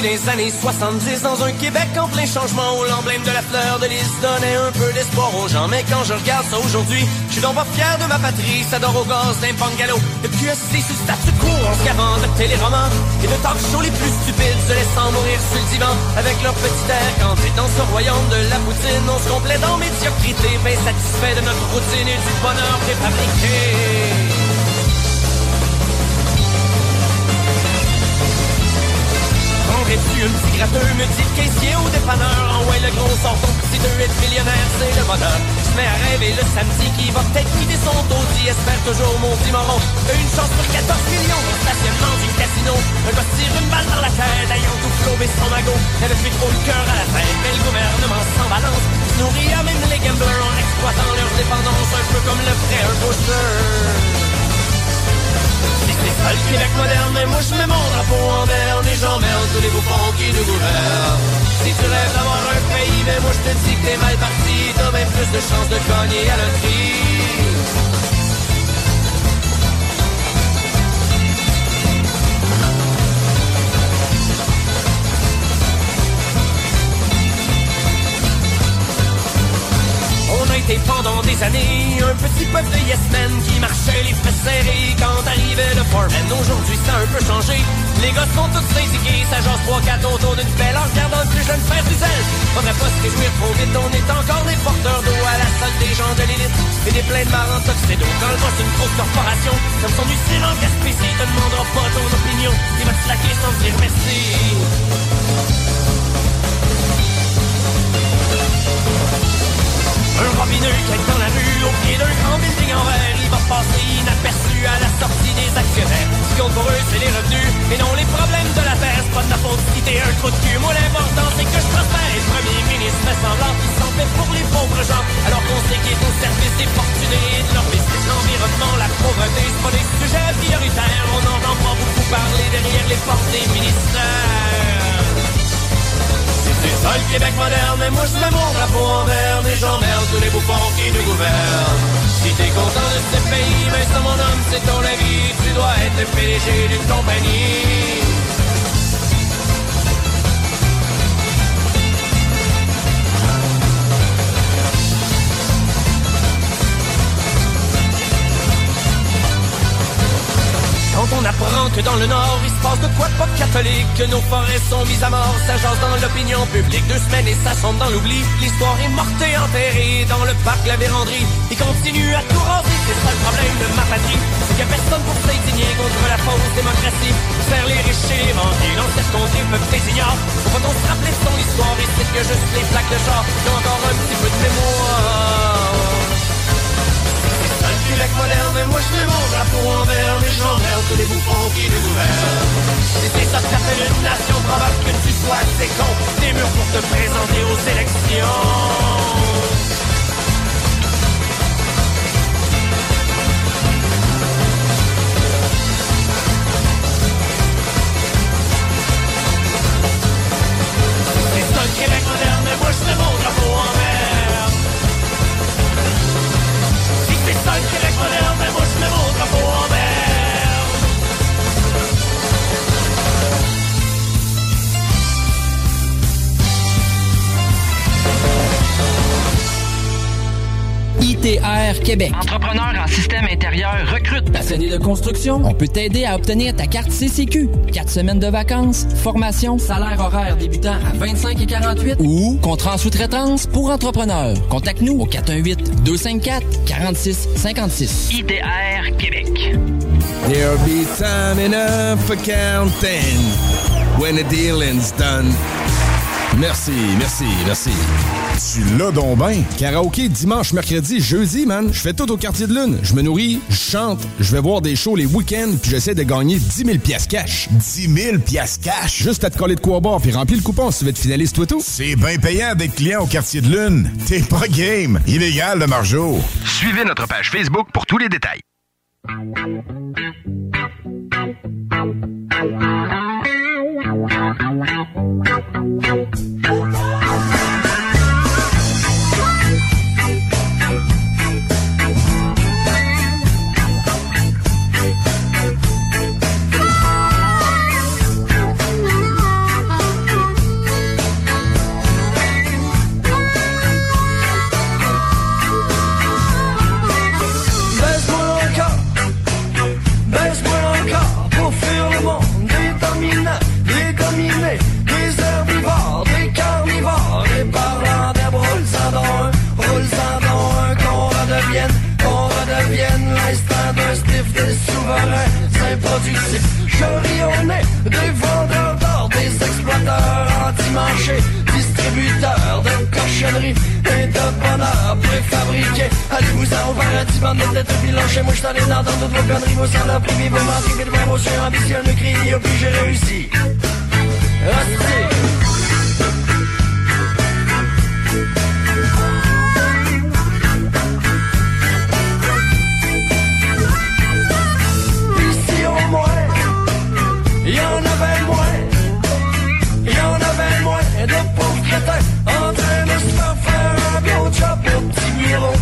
Des années 70 dans un Québec en plein changement où l'emblème de la fleur de lys donnait un peu d'espoir aux gens. Mais quand je regarde ça aujourd'hui, je suis donc pas fier de ma patrie. Ça dort au gaz d'un bungalow. De QSC sous statu quo en se gavant de téléromans et de talk shows les plus stupides se laissant mourir sur le divan avec leur petit air canté dans ce royaume de la poutine. On se complaît dans médiocrité, bien satisfait de notre routine et du bonheur préfabriqué. Prendrais-tu un petit gratteux, me dit caissier au dépanneur? En ouais, le gros sort ton petit 2 millionnaire, c'est le bonheur. Je mets à rêver le samedi qui va peut-être quitter son taudis Espère toujours mon petit moron. Une chance sur 14 millions au stationnement du casino. Un gars se tire une balle dans la tête Ayant tout flobé son magot N'avait plus trop le cœur à la tête. Mais le gouvernement s'en balance nourrit amène les gamblers En exploitant leur dépendance Un peu comme le ferait un booster c'est ça le Québec moderne, mais moi je mets mon drapeau en berne et j'emmerde tous les bouffons qui nous gouvernent. Si tu rêves d'avoir un pays, mais moi je te dis que t'es mal parti, t'as même plus de chances de gagner à loterie. On a été pendant des années un petit peuple de yes men qui marchait les fesses serrées quand arrivait le foreman. Aujourd'hui, ça a un peu changé. Les gars sont tous syndiqués, ça jase 3-4 autour d'une pelle en regardant le plus jeune faire du zèle. Faudrait pas se réjouir trop vite, on est encore des porteurs d'eau à la salle des gens de l'élite et des pleins de marins d'eau. Quand le boss d'une grosse corporation, comme son usine en Gaspésie, te demandera pas ton opinion, il va te slacker sans dire merci. Un robineux quelque dans la rue, au pied d'un grand building en verre, il va passer inaperçu à la sortie des actionnaires. Ce qui compte pour eux, c'est les revenus, et non les problèmes de la terre. C'est pas de ta faute si un trou de cul. Moi, l'important, c'est que je prospère. Le premier ministre fait semblant qu'il s'en fait pour les pauvres gens, alors qu'on sait qu'il est au service fortunés de leur business. L'environnement, la pauvreté, c'est pas des sujets prioritaires. On n'entend pas beaucoup parler derrière les portes des ministères. C'est ça le Québec moderne, mais moi je mets mon drapeau en berne et j'emmerde tous les bouffons qui nous gouvernent. Si t'es content de ce pays, mais ça mon homme, c'est ton avis, tu dois être le PDG d'une compagnie. Apprend que dans le nord, il se passe de quoi de pas catholique. Que nos forêts sont mises à mort, ça dans l'opinion publique. Deux semaines et ça sombre dans l'oubli. L'histoire est morte et enterrée dans le parc La Vérandrie. Il continue à tout raser, c'est ça le problème de ma patrie. C'est qu'il a personne pour s'indigner contre la fausse démocratie. Faire les riches et les bandits, dans contrée, le peuple les ignore. Faut on se rappeler son histoire, et c'est que juste les plaques de char. Qui ont encore un petit peu de mémoire Québec moderne, mais moi je fais mon drapeau en vert Mais j'emmerde tous les bouffons qui nous gouvernent. Et c'est ça que s'appelle une nation probable que tu sois assez con. Des murs pour te présenter aux élections. Québec moderne, mais moi je fais mon drapeau Si c'est ça le Québec moderne, mais moi je mets mon ITR Québec. Entrepreneur en système intérieur recrute. Passionné de construction, on peut t'aider à obtenir ta carte CCQ. Quatre semaines de vacances, formation, salaire horaire débutant à 25 et 48 ou contrat en sous-traitance pour entrepreneurs. Contacte-nous au 418 254 46 56. ITR Québec. There'll be time enough for counting when the dealing's done. Merci, merci, merci. Tu l'as donc ben. Karaoké dimanche, mercredi, jeudi, man. Je fais tout au quartier de lune. Je me nourris, je chante, je vais voir des shows les week-ends, puis j'essaie de gagner 10 000 piastres cash. 10 000 piastres cash? Juste à te coller de quoi boire, puis remplir le coupon si tu veux être finaliste, toi tout. C'est bien payant d'être client au quartier de lune. T'es pas game. Illégal, le margeau. Suivez notre page Facebook pour tous les détails. Improductifs. Chorionnés, des vendeurs d'or, des exploiteurs anti-marchés, distributeurs de cochonneries et de bonheur préfabriqué. Allez-vous-en au paradis, bande de têtes bilanches. Moi, je t'en ai dans toutes vos conneries, vos vos menteries, vos devant vos yeux ambitieux, ne criez, puis j'ai réussi. Hostie. Y en avait moins. Il y en avait moins de pauvres en train de se faire un bio job au petit bureau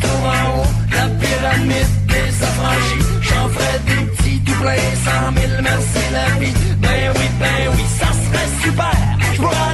trouve en haut la pyramide des affranchis. J'en ferais des petits doublés, cent mille, merci la vie. Ben oui, ben oui, ça serait super.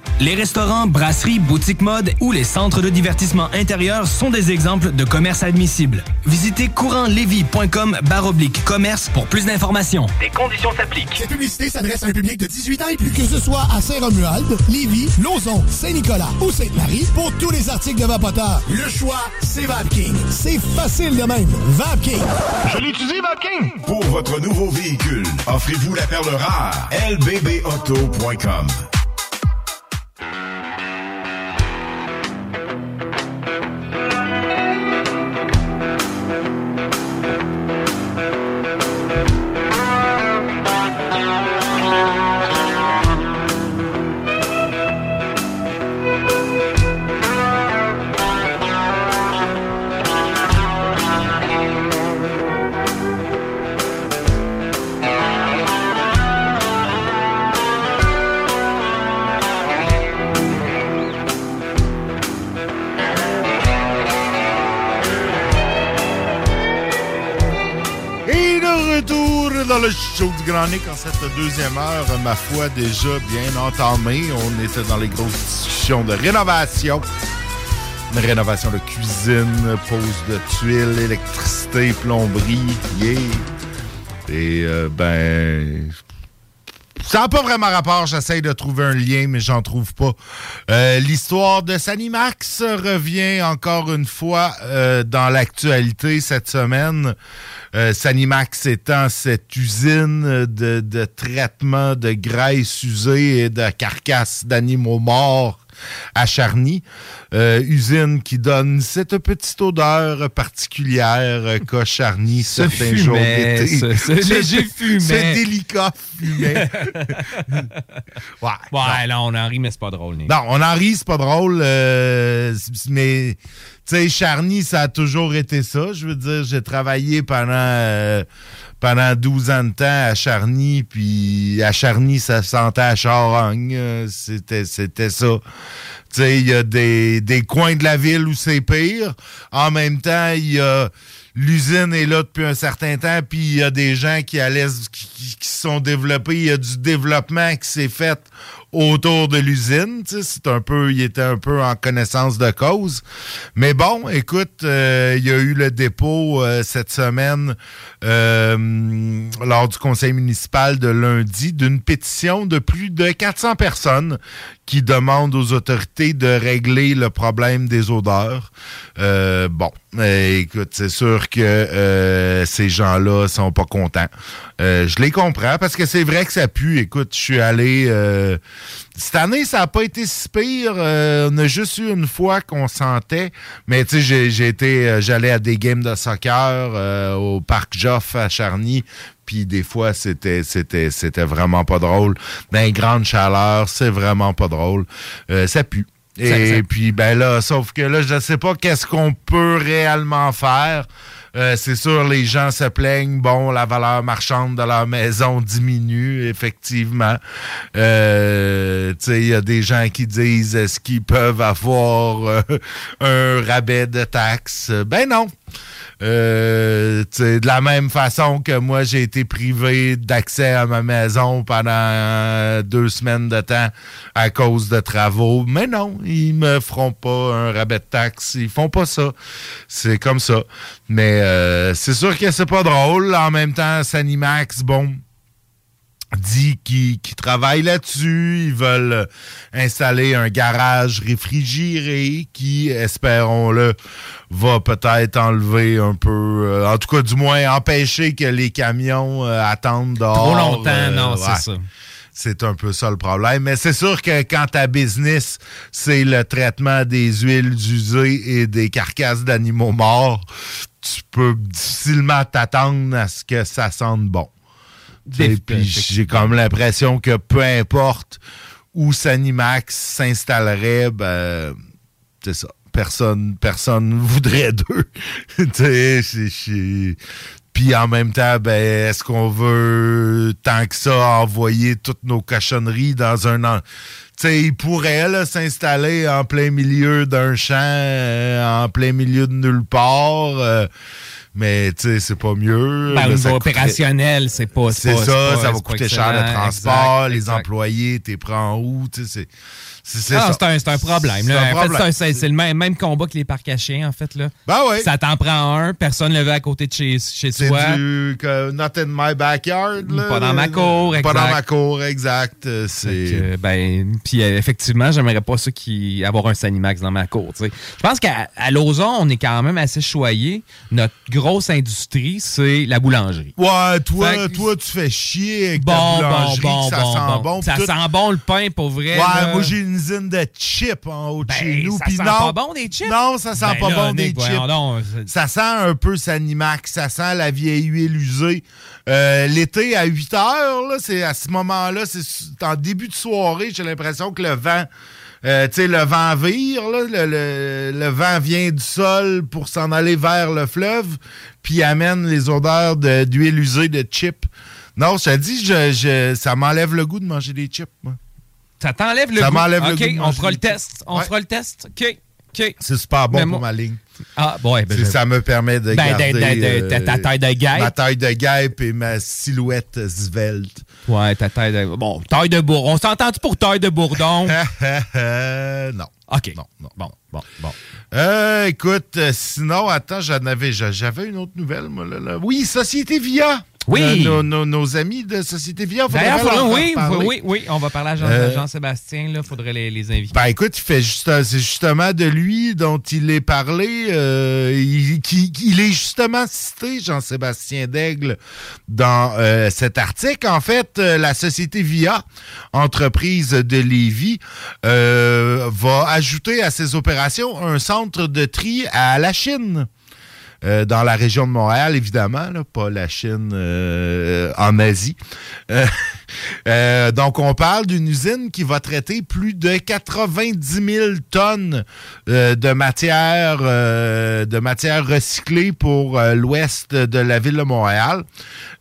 Les restaurants, brasseries, boutiques mode ou les centres de divertissement intérieur sont des exemples de commerces admissibles. Visitez courantlevy.com baroblique commerce pour plus d'informations. Des conditions s'appliquent. Cette publicité s'adresse à un public de 18 ans et plus. Que ce soit à Saint-Romuald, Lévis, Lauson, Saint-Nicolas ou Sainte-Marie, pour tous les articles de Vapoteur, le choix, c'est VapKing. C'est facile de même. VapKing. Je l'utilise, VapKing! Pour votre nouveau véhicule, offrez-vous la perle rare. lbbauto.com show du Grand Nick en cette deuxième heure, ma foi, déjà bien entamée. On était dans les grosses discussions de rénovation. Une rénovation de cuisine, pose de tuiles, électricité, plomberie, yeah. Et euh, ben, ça n'a pas vraiment rapport. J'essaye de trouver un lien, mais j'en trouve pas. Euh, L'histoire de Sanimax revient encore une fois euh, dans l'actualité cette semaine. Euh, Sanimax étant cette usine de, de traitement de graisse usée et de carcasses d'animaux morts à Charny. Euh, usine qui donne cette petite odeur particulière qu'a Charny Ce certains jours d'été. ce- ce [LAUGHS] léger fumet. Ce délicat fumet. [LAUGHS] ouais. Ouais, là, on en rit, mais c'est pas drôle. Nick. Non, on en rit, c'est pas drôle, euh, mais tu sais, Charny, ça a toujours été ça. Je veux dire, j'ai travaillé pendant euh, pendant 12 ans de temps à Charny, puis à Charny, ça sentait à Charogne. Euh, C'était, c'était ça. Tu sais, il y a des, des coins de la ville où c'est pire. En même temps, il y a l'usine est là depuis un certain temps, puis il y a des gens qui allaient, qui, qui- qui sont développés. Il y a du développement qui s'est fait autour de l'usine. C'est un peu, il était un peu en connaissance de cause. Mais bon, écoute, euh, il y a eu le dépôt euh, cette semaine euh, lors du conseil municipal de lundi d'une pétition de plus de 400 personnes qui demandent aux autorités de régler le problème des odeurs. Euh, bon, écoute, c'est sûr que euh, ces gens-là sont pas contents. Euh, je les comprends parce que c'est vrai que ça pue. Écoute, je suis allé cette année, ça n'a pas été si pire. On a juste eu une fois qu'on sentait. Mais tu sais, j'ai- été, j'allais à des games de soccer au parc Joff à Charny. Puis des fois, c'était, c'était, c'était vraiment pas drôle. Dans les grandes chaleurs, c'est vraiment pas drôle. Euh, ça pue. Et Ça- ça- puis ben là, sauf que là, je ne sais pas qu'est-ce qu'on peut réellement faire. Euh, c'est sûr, les gens se plaignent. Bon, la valeur marchande de leur maison diminue, effectivement. Euh, tu sais, il y a des gens qui disent est-ce qu'ils peuvent avoir euh, un rabais de taxes? Ben non. Euh, de la même façon que moi, j'ai été privé d'accès à ma maison pendant euh, deux semaines de temps à cause de travaux. Mais non, ils me feront pas un rabais de taxes. Ils font pas ça. C'est comme ça. Mais euh, c'est sûr que c'est pas drôle. En même temps, Sanimax, bon, dit qu'ils travaillent là-dessus. Ils veulent installer un garage réfrigéré qui, espérons-le, va peut-être enlever un peu, euh, en tout cas du moins empêcher que les camions euh, attendent dehors. Trop longtemps, euh, non, c'est ça. C'est un peu ça le problème. Mais c'est sûr que quand ta business, c'est le traitement des huiles usées et des carcasses d'animaux morts, tu peux difficilement t'attendre à ce que ça sente bon. Puis j'ai comme l'impression que peu importe où Sanimax s'installerait, ben, c'est ça. Personne, personne [LAUGHS] voudrait d'eux. [LAUGHS] Puis en même temps, ben, est-ce qu'on veut tant que ça envoyer toutes nos cochonneries dans un an? Sais, ils pourraient là, s'installer en plein milieu d'un champ, euh, en plein milieu de nulle part. euh, mais tu sais, c'est pas mieux. Ben, au niveau opérationnel, c'est pas. c'est pas- ça, pas- ça va coûter cher le transport, Exact, les exact. employés, t'es prends où, tu sais, c'est- Ah, c'est un, problème. C'est le même, même combat que les parcs à chiens, en fait. Là. Ben oui. Ça t'en prend un, personne ne le veut à côté de chez, chez C'est toi. du que not in my backyard. là. Pas dans ma cour, Pas dans ma cour, exact. Euh, C'est. ben, puis euh, effectivement, j'aimerais pas ça qui avoir un Sanimax dans ma cour. Je pense qu'à Lauson, on est quand même assez choyé. Notre grosse industrie, c'est la boulangerie. Ouais, toi, Fait toi, tu fais chier avec Bon, ta boulangerie, bon, ça sent bon. Ça tout. sent bon le pain pour vrai. Ouais, là. moi j'ai usine de chips en haut de Ben, chez nous. ça pis sent non, pas bon, des chips? Non, ça sent Ben pas là, bon des chips. ça sent un peu Sanimax, ça sent la vieille huile usée. Euh, L'été à 8 heures, là, c'est à ce moment-là, c'est en début de soirée, j'ai l'impression que le vent. euh, tu sais, le vent vire, là, le, le- le vent vient du sol pour s'en aller vers le fleuve, puis amène les odeurs de- d'huile usée de chips. Non, dis, je, je- ça m'enlève le goût de manger des chips, moi. Ça t'enlève le Ça goût. m'enlève le OK, goût de on manger fera le test. On Ouais. fera le test. OK. OK. C'est super bon Mais pour moi- ma ligne. Ah, ouais, ben, C'est- je- Ça me permet de Ben, garder... de- de- de- ta- ta taille de guêpe. Ma taille de guêpe et ma silhouette svelte. Ouais, ta taille de. Bon, taille de bourdon. On s'entend-tu pour taille de bourdon? [LAUGHS] non. OK. Non, non. Bon, bon, bon. Euh, écoute, euh, sinon, attends, j'en avais, j'a- j'avais une autre nouvelle, moi, là. là. Oui, Société Via. Oui. Euh, nos, nos- nos amis de Société Via. D'ailleurs, oui, parler. oui, oui, on va parler à Jean- Euh, Jean-Sébastien. Il faudrait les, les inviter. Ben écoute, il fait juste, c'est justement de lui dont il est parlé. euh, il, qui- il est justement cité, Jean-Sébastien Daigle, dans euh, cet article. En fait, la société VIA, entreprise de Lévis, va ajouter à ses opérations un centre de tri à la Chine. Euh, dans la région de Montréal, évidemment, là, pas la Chine euh, en Asie. [LAUGHS] Euh, donc, on parle d'une usine qui va traiter plus de 90 000 tonnes euh, de matière euh, de matière recyclée pour euh, l'ouest de la ville de Montréal.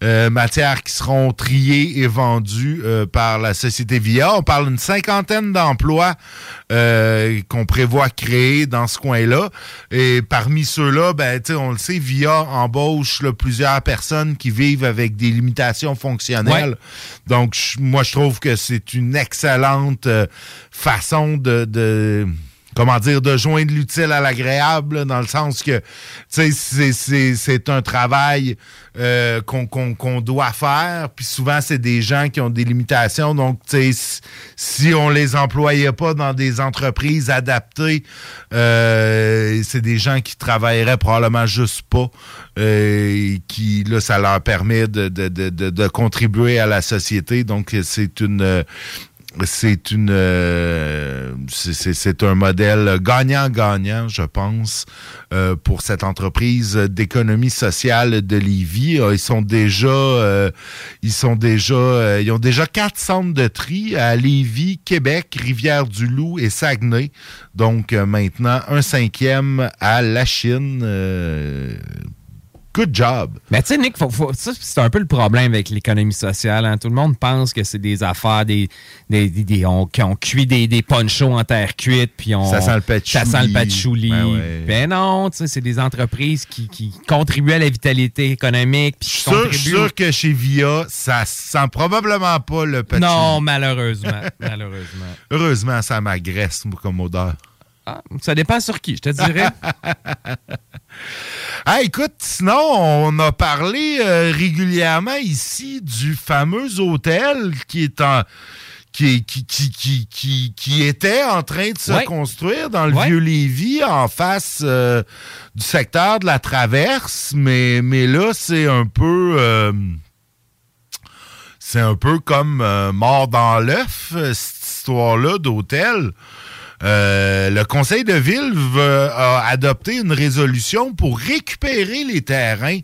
Matières qui seront triées et vendues par la société VIA. On parle d'une cinquantaine d'emplois qu'on prévoit créer dans ce coin-là. Et parmi ceux-là, ben, on le sait, VIA embauche là, plusieurs personnes qui vivent avec des limitations fonctionnelles. Ouais. Donc, je- moi, je trouve que c'est une excellente euh, façon de, de- comment dire, de joindre l'utile à l'agréable, dans le sens que, c'est- un travail euh, qu'on qu'on- qu'on doit faire, puis souvent, c'est des gens qui ont des limitations, donc, si- on les employait pas dans des entreprises adaptées, euh, c'est des gens qui travailleraient probablement juste pas, euh, qui, là, ça leur permet de, de, de- de contribuer à la société, donc, c'est une... c'est une euh, c'est- un modèle gagnant-gagnant, je pense, euh, pour cette entreprise d'économie sociale de Lévis. Euh, Ils sont déjà euh, ils sont déjà ils ont déjà quatre centres de tri à Lévis, Québec, Rivière-du-Loup et Saguenay. Donc maintenant un cinquième à la Chine. Good job. Mais tu sais, Nick, faut- faut- ça, c'est un peu le problème avec l'économie sociale. hein. Tout le monde pense que c'est des affaires, des, des, des- des- on, qu'on cuit des, des ponchos en terre cuite, puis on. Ça sent le patchouli. Ça sent le patchouli. Ben ouais. Ben non, tu sais, c'est des entreprises qui, qui contribuent à la vitalité économique. Je suis sûr, que chez VIA, ça sent probablement pas le petit. Non, malheureusement. [LAUGHS] malheureusement. Heureusement, ça m'agresse comme odeur. Ah, ça dépend sur qui, je te dirais. [LAUGHS] Ah, écoute, sinon, on a parlé euh, régulièrement ici du fameux hôtel qui est en. Qui, qui, qui, qui, était en train de se Ouais. construire dans le Ouais. vieux Lévis en face euh, du secteur de la traverse, mais, mais là, c'est un peu. euh, c'est un peu comme euh, mort dans l'œuf, cette histoire-là d'hôtel. Euh, le conseil de ville a adopté une résolution pour récupérer les terrains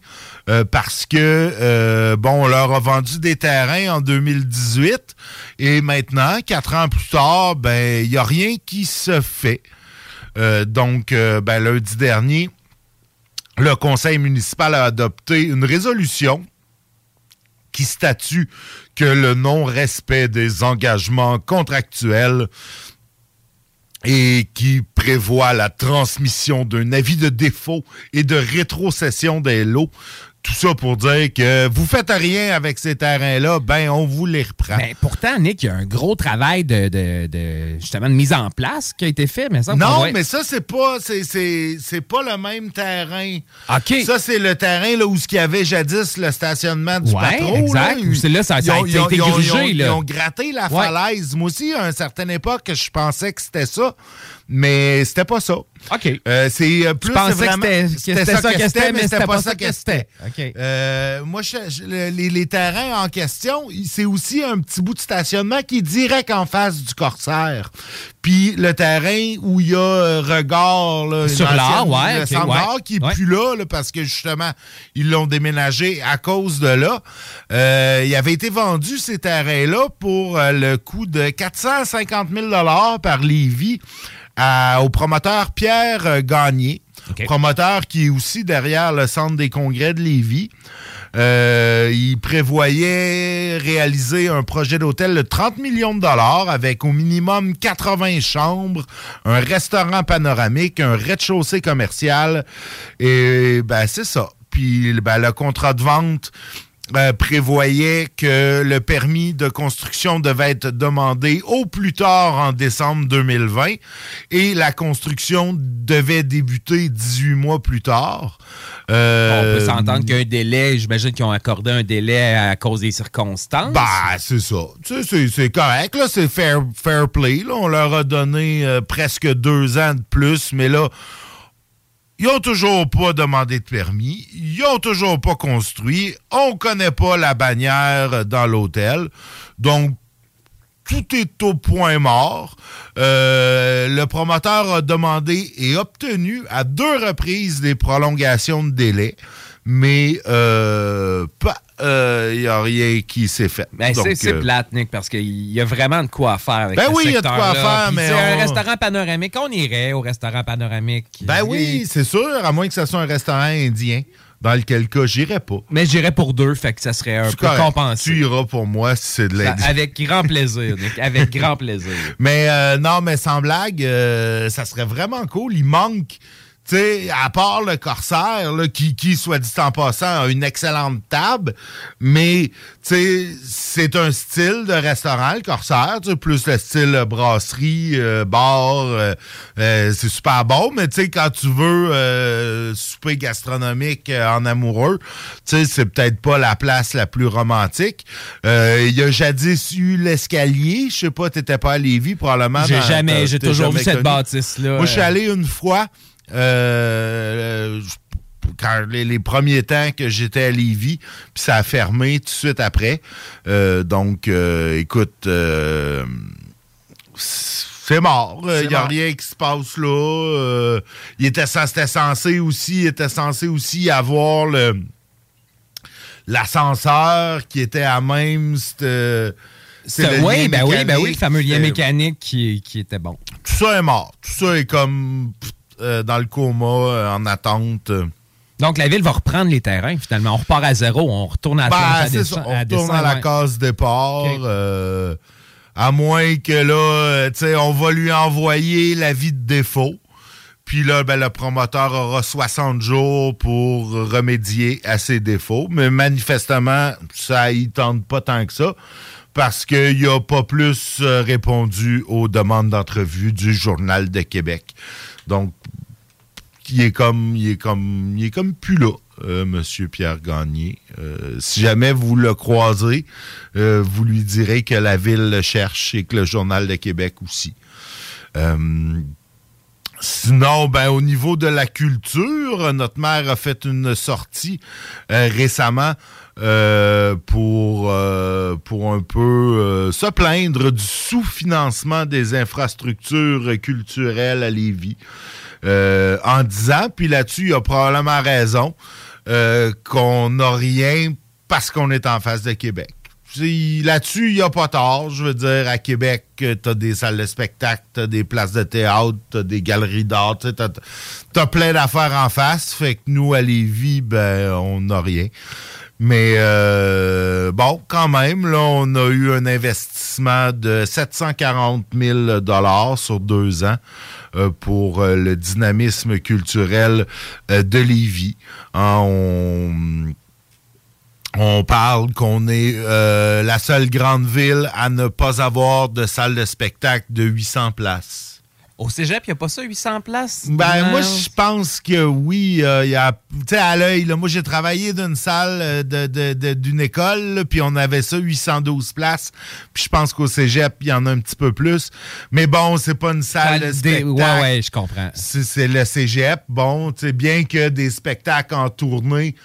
euh, parce que, euh, bon, on leur a vendu des terrains en 2018 et maintenant, quatre ans plus tard, ben, il n'y a rien qui se fait. Donc, ben, lundi dernier, le conseil municipal a adopté une résolution qui statue que le non-respect des engagements contractuels et qui prévoit la transmission d'un avis de défaut et de rétrocession des lots. Tout ça pour dire que vous faites rien avec ces terrains-là, ben on vous les reprend. Mais pourtant, Nick, il y a un gros travail de, de- de- justement de mise en place qui a été fait. Mais ça, Non, mais ça, c'est pas, c'est, c'est, c'est pas le même terrain. OK. Ça, c'est le terrain là, où il y avait jadis le stationnement du Ouais, exact. C'est là, ça- ça a ont- été ont- ils ont- grugé, ils ont- là. Ils ont gratté la Ouais. falaise. Moi aussi, à une certaine époque, je pensais que c'était ça, mais c'était pas ça. OK. Euh, c'est euh, plus pensais c'est vraiment- que c'était- ça que c'était, mais c'était pas ça que c'était. OK. Euh, moi, je- je- le- les, les terrains en question, c'est aussi un petit bout de stationnement qui est direct en face du Corsaire. Puis le terrain où il y a euh, regard là, Sur l'art, ouais, qui est Ouais. plus là, là, parce que justement, ils l'ont déménagé à cause de là. Euh, il avait été vendu ces terrains-là pour euh, le coût de 450 000 par Lévis à- au promoteur Pierre euh, Gagné, promoteur qui est aussi derrière le centre des congrès de Lévis. Euh, il prévoyait réaliser un projet d'hôtel de 30 millions de dollars avec au minimum 80 chambres, un restaurant panoramique, un rez-de-chaussée commercial. Et ben c'est ça. Puis ben, le contrat de vente euh, prévoyait que le permis de construction devait être demandé au plus tard en décembre 2020 et la construction devait débuter 18 mois plus tard. Euh, On peut s'entendre qu'un délai, j'imagine qu'ils ont accordé un délai à cause des circonstances. Bah, c'est ça. Tu sais, c'est- c'est correct, là. C'est fair, fair play. Là. On leur a donné euh, presque deux ans de plus, mais là, ils ont toujours pas demandé de permis. Ils ont toujours pas construit. On connaît pas la bannière dans l'hôtel. Donc, tout est au point mort. Euh, le promoteur a demandé et obtenu à deux reprises des prolongations de délai, mais euh, pas- euh, il a rien qui s'est fait. Ben, c'est- euh, plate, Nick, parce qu'il y a vraiment de quoi faire avec Ben oui, il y a de quoi faire, mais sais, un on- restaurant panoramique, on irait au restaurant panoramique. Ben oui, c'est sûr, à moins que ce soit un restaurant indien, dans lequel cas j'irais pas. Mais j'irais pour deux, fait que ça serait un peu compensé. Tu iras pour moi si c'est de l'indien. avec grand plaisir, Nick. [LAUGHS] Avec grand plaisir. Mais euh, non, mais sans blague, euh, ça serait vraiment cool. Il manque, tu sais, à part le Corsaire, là, qui, qui, soit dit en passant, a une excellente table, mais, tu sais, c'est un style de restaurant, le Corsaire, tu sais, plus le style brasserie, euh, bar, euh, euh, c'est super bon, mais tu sais, quand tu veux euh, souper gastronomique euh, en amoureux, tu sais, c'est peut-être pas la place la plus romantique. Euh, Il y a jadis eu l'escalier, je sais pas, t'étais pas à Lévis, probablement. J'ai jamais- j'ai toujours vu cette bâtisse-là. Moi, je suis allé une fois, euh, quand les, les premiers temps que j'étais à Lévis, puis ça a fermé tout de suite après. Euh, donc, euh, écoute, euh, c'est mort. Il n'y a mort. rien qui se passe là. Il était, censé aussi, il était censé aussi avoir le l'ascenseur qui était à même. Oui, ben oui, ben oui, le fameux lien mécanique qui, qui était bon. tout ça est mort. Tout ça est comme euh, dans le coma, euh, en attente. Donc, la ville va reprendre les terrains, finalement. On repart à zéro, on retourne à la Ben, à descend-. On à retourne à la ouais. case départ. Euh, à moins que là, euh, tu sais, on va lui envoyer l'avis de défaut. Puis là, ben, le promoteur aura 60 jours pour remédier à ses défauts. Mais manifestement, ça y tente pas tant que ça. Parce qu'il n'a pas plus euh, répondu aux demandes d'entrevue du Journal de Québec. Donc, il est comme, il est comme, il est comme plus là, euh, Monsieur Pierre Gagné. Euh, si jamais vous le croisez, euh, vous lui direz que la ville le cherche et que le Journal de Québec aussi. Sinon, ben, au niveau de la culture, notre maire a fait une sortie récemment euh, pour, euh, pour un peu euh, se plaindre du sous-financement des infrastructures culturelles à Lévis. Euh, en disant, puis là-dessus, il a probablement raison, qu'on n'a rien parce qu'on est en face de Québec. Là-dessus, il n'y a pas tort. Je veux dire, à Québec, tu as des salles de spectacle, tu des places de théâtre, tu des galeries d'art, tu as, plein d'affaires en face. Fait que nous, à Lévis, ben, on n'a rien. Mais euh, bon, quand même, là, on a eu un investissement de 740 000 sur deux ans euh, pour euh, le dynamisme culturel euh, de Lévis. Hein, on, parle qu'on est la seule grande ville à ne pas avoir de salle de spectacle de 800 places. Au cégep, il n'y a pas ça, 800 places? Ben, Non. moi, je pense que oui. euh, il y a, tu sais, à l'œil, là, moi, j'ai travaillé d'une salle euh, de, de- de- d'une école, puis on avait ça, 812 places. Puis je pense qu'au cégep, il y en a un petit peu plus. Mais bon, c'est pas une salle de Des- spectacle. ouais, ouais, je comprends. C'est, c'est le cégep. Bon, tu sais, bien que des spectacles en tournée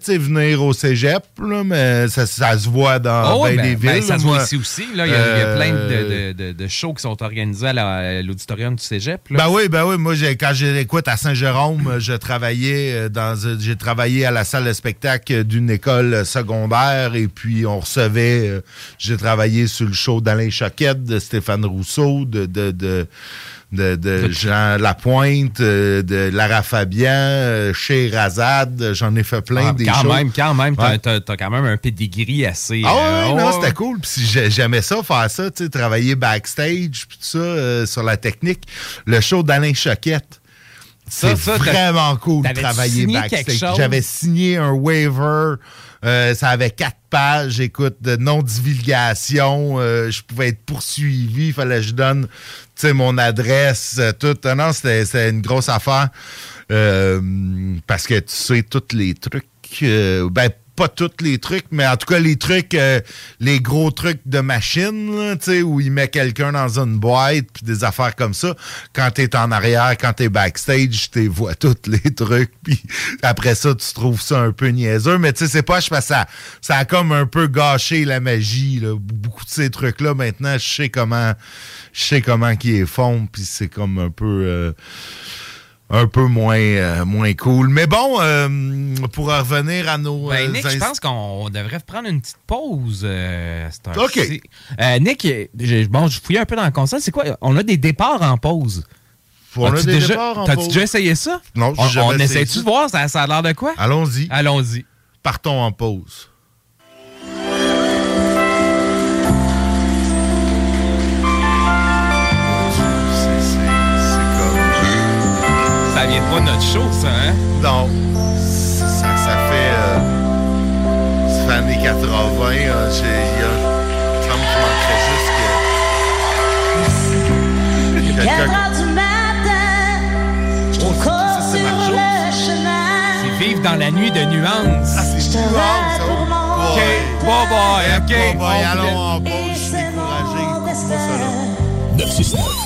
sais, venir au cégep, là, mais ça, ça se voit dans Oh, ben, des ben, villes. ça se voit ici aussi. Là. Il, y a, y a plein de, Euh, de- de- de shows qui sont organisés à la- à l'auditorium du cégep. là. Ben oui, ben oui. Moi, quand j'écoute à Saint-Jérôme, je travaillais euh, dans, j'ai travaillé à la salle de spectacle d'une école secondaire et puis on recevait, euh, j'ai travaillé sur le show d'Alain Choquette, de Stéphane Rousseau, de, de, de, Jean Lapointe, euh, de Lara Fabian, euh, chez Razad. J'en ai fait plein Ah, des quand shows. même, quand même, t'as, Ouais. quand même un pedigree assez. Ah ouais, euh, non, ouais, c'était ouais. cool. Puis j'ai- j'aimais ça, faire ça, tu sais, travailler backstage, puis tout ça, euh, sur la technique. Le show d'Alain Choquette. C'est vraiment cool de travailler backstage. J'avais signé un waiver. Euh, ça avait quatre pages, écoute, de non-divulgation. euh, je pouvais être poursuivi. Il fallait que je donne mon adresse, euh, tout. Non, c'était une grosse affaire. Parce que tu sais tous les trucs. ben, pas tous les trucs, mais en tout cas, les trucs, euh, les gros trucs de machine, là, tu sais, où il met quelqu'un dans une boîte, puis des affaires comme ça. Quand t'es en arrière, quand t'es backstage, tu vois tous [LAUGHS] les trucs, puis après ça, tu trouves ça un peu niaiseux. Mais tu sais, c'est pas, je ça, ça a comme un peu gâché la magie, là. Beaucoup de ces trucs-là, maintenant, je sais comment, je sais comment qu'ils les font, puis c'est comme un peu... euh, un peu moins, euh, moins cool. Mais bon, euh, pour revenir à nos. Ben, euh, Nick, je pense qu'on devrait prendre une petite pause. euh, OK. Nick, bon, je fouillais un peu dans la console. C'est quoi? On a des départs en pause. On a As-tu des déjà, départs en T'as-tu pause? déjà essayé ça? Non, j'ai On, on essaie-tu de voir? Ça, ça a l'air de quoi? Allons-y. Allons-y. Partons en pause. Pas de notre show, ça, hein? Non. Ça, ça fait. euh, ça fait années 80. euh, j'ai- il y a- il me manquerait juste que. que quelqu'un- C'est vivre dans la nuit de nuances. Ah, c'est nuance, oh OK. Bon boy, OK. Bon boy, On allons en pause. Je suis découragé.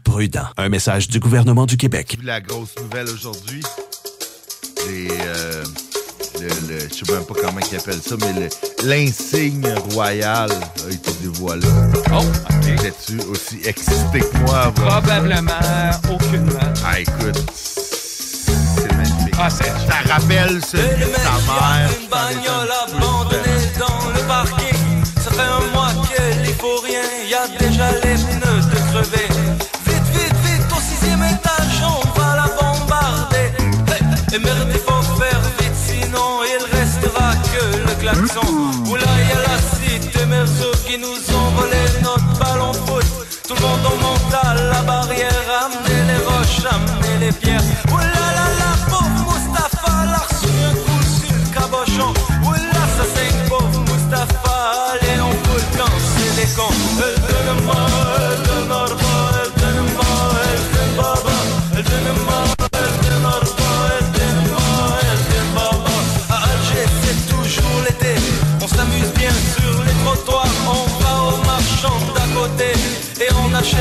prudent. Un message du gouvernement du Québec. la grosse nouvelle aujourd'hui. Les, euh, le, le- je sais même pas comment ils appellent ça, mais le- l'insigne royal a été dévoilé. Oh, ok. Étais-tu aussi excité que moi voir Probablement aucunement. Ah, écoute, c'est magnifique. Ah, c'est... Ça rappelle celui de sa mère. Hey,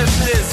on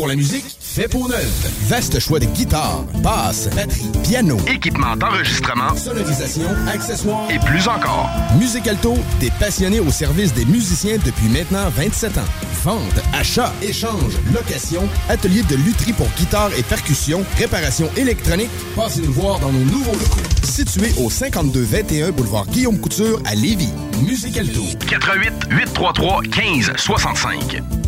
pour la musique fait pour neuf. Vaste choix de guitares, basses, batterie, piano, Équipement d'enregistrement, sonorisation, accessoires et plus encore. Musique Alto, des passionnés au service des musiciens depuis maintenant 27 ans. Vente, achat, échange, location, atelier de lutherie pour guitare et percussion, réparation électronique. Passez nous voir dans nos nouveaux locaux. Situé au 5221 boulevard Guillaume Couture à Lévis. Musique Alto. 88 833 15 65.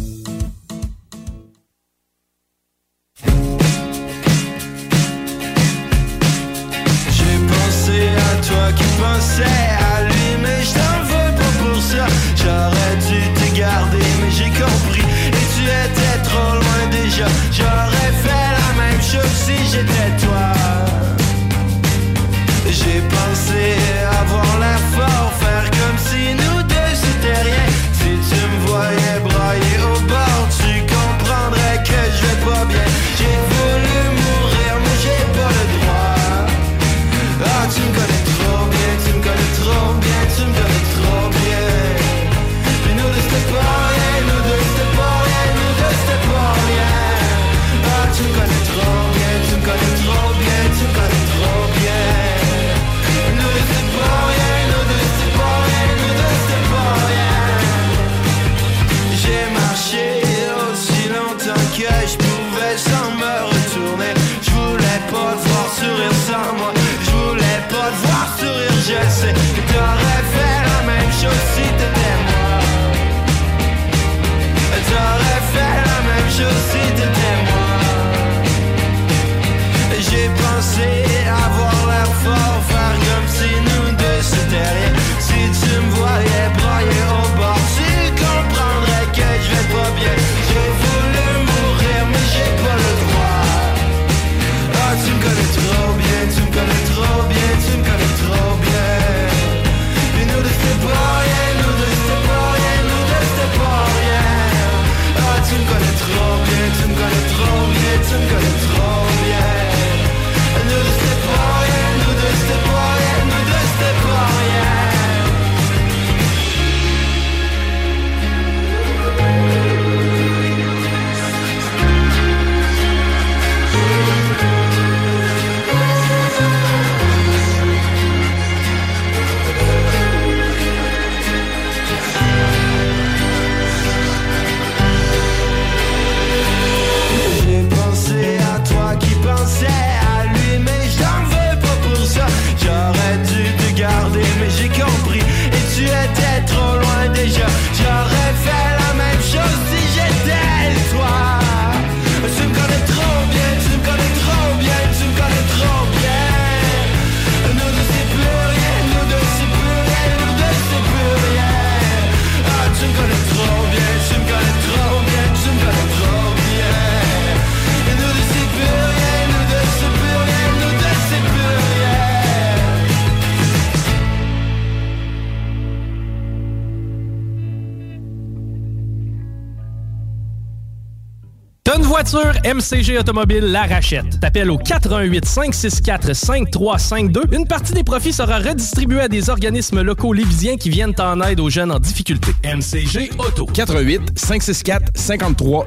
MCG Automobile la rachète. T'appelles au 418 564 5352. Une partie des profits sera redistribuée à des organismes locaux lévisiens qui viennent en aide aux jeunes en difficulté. MCG Auto. 418 564 53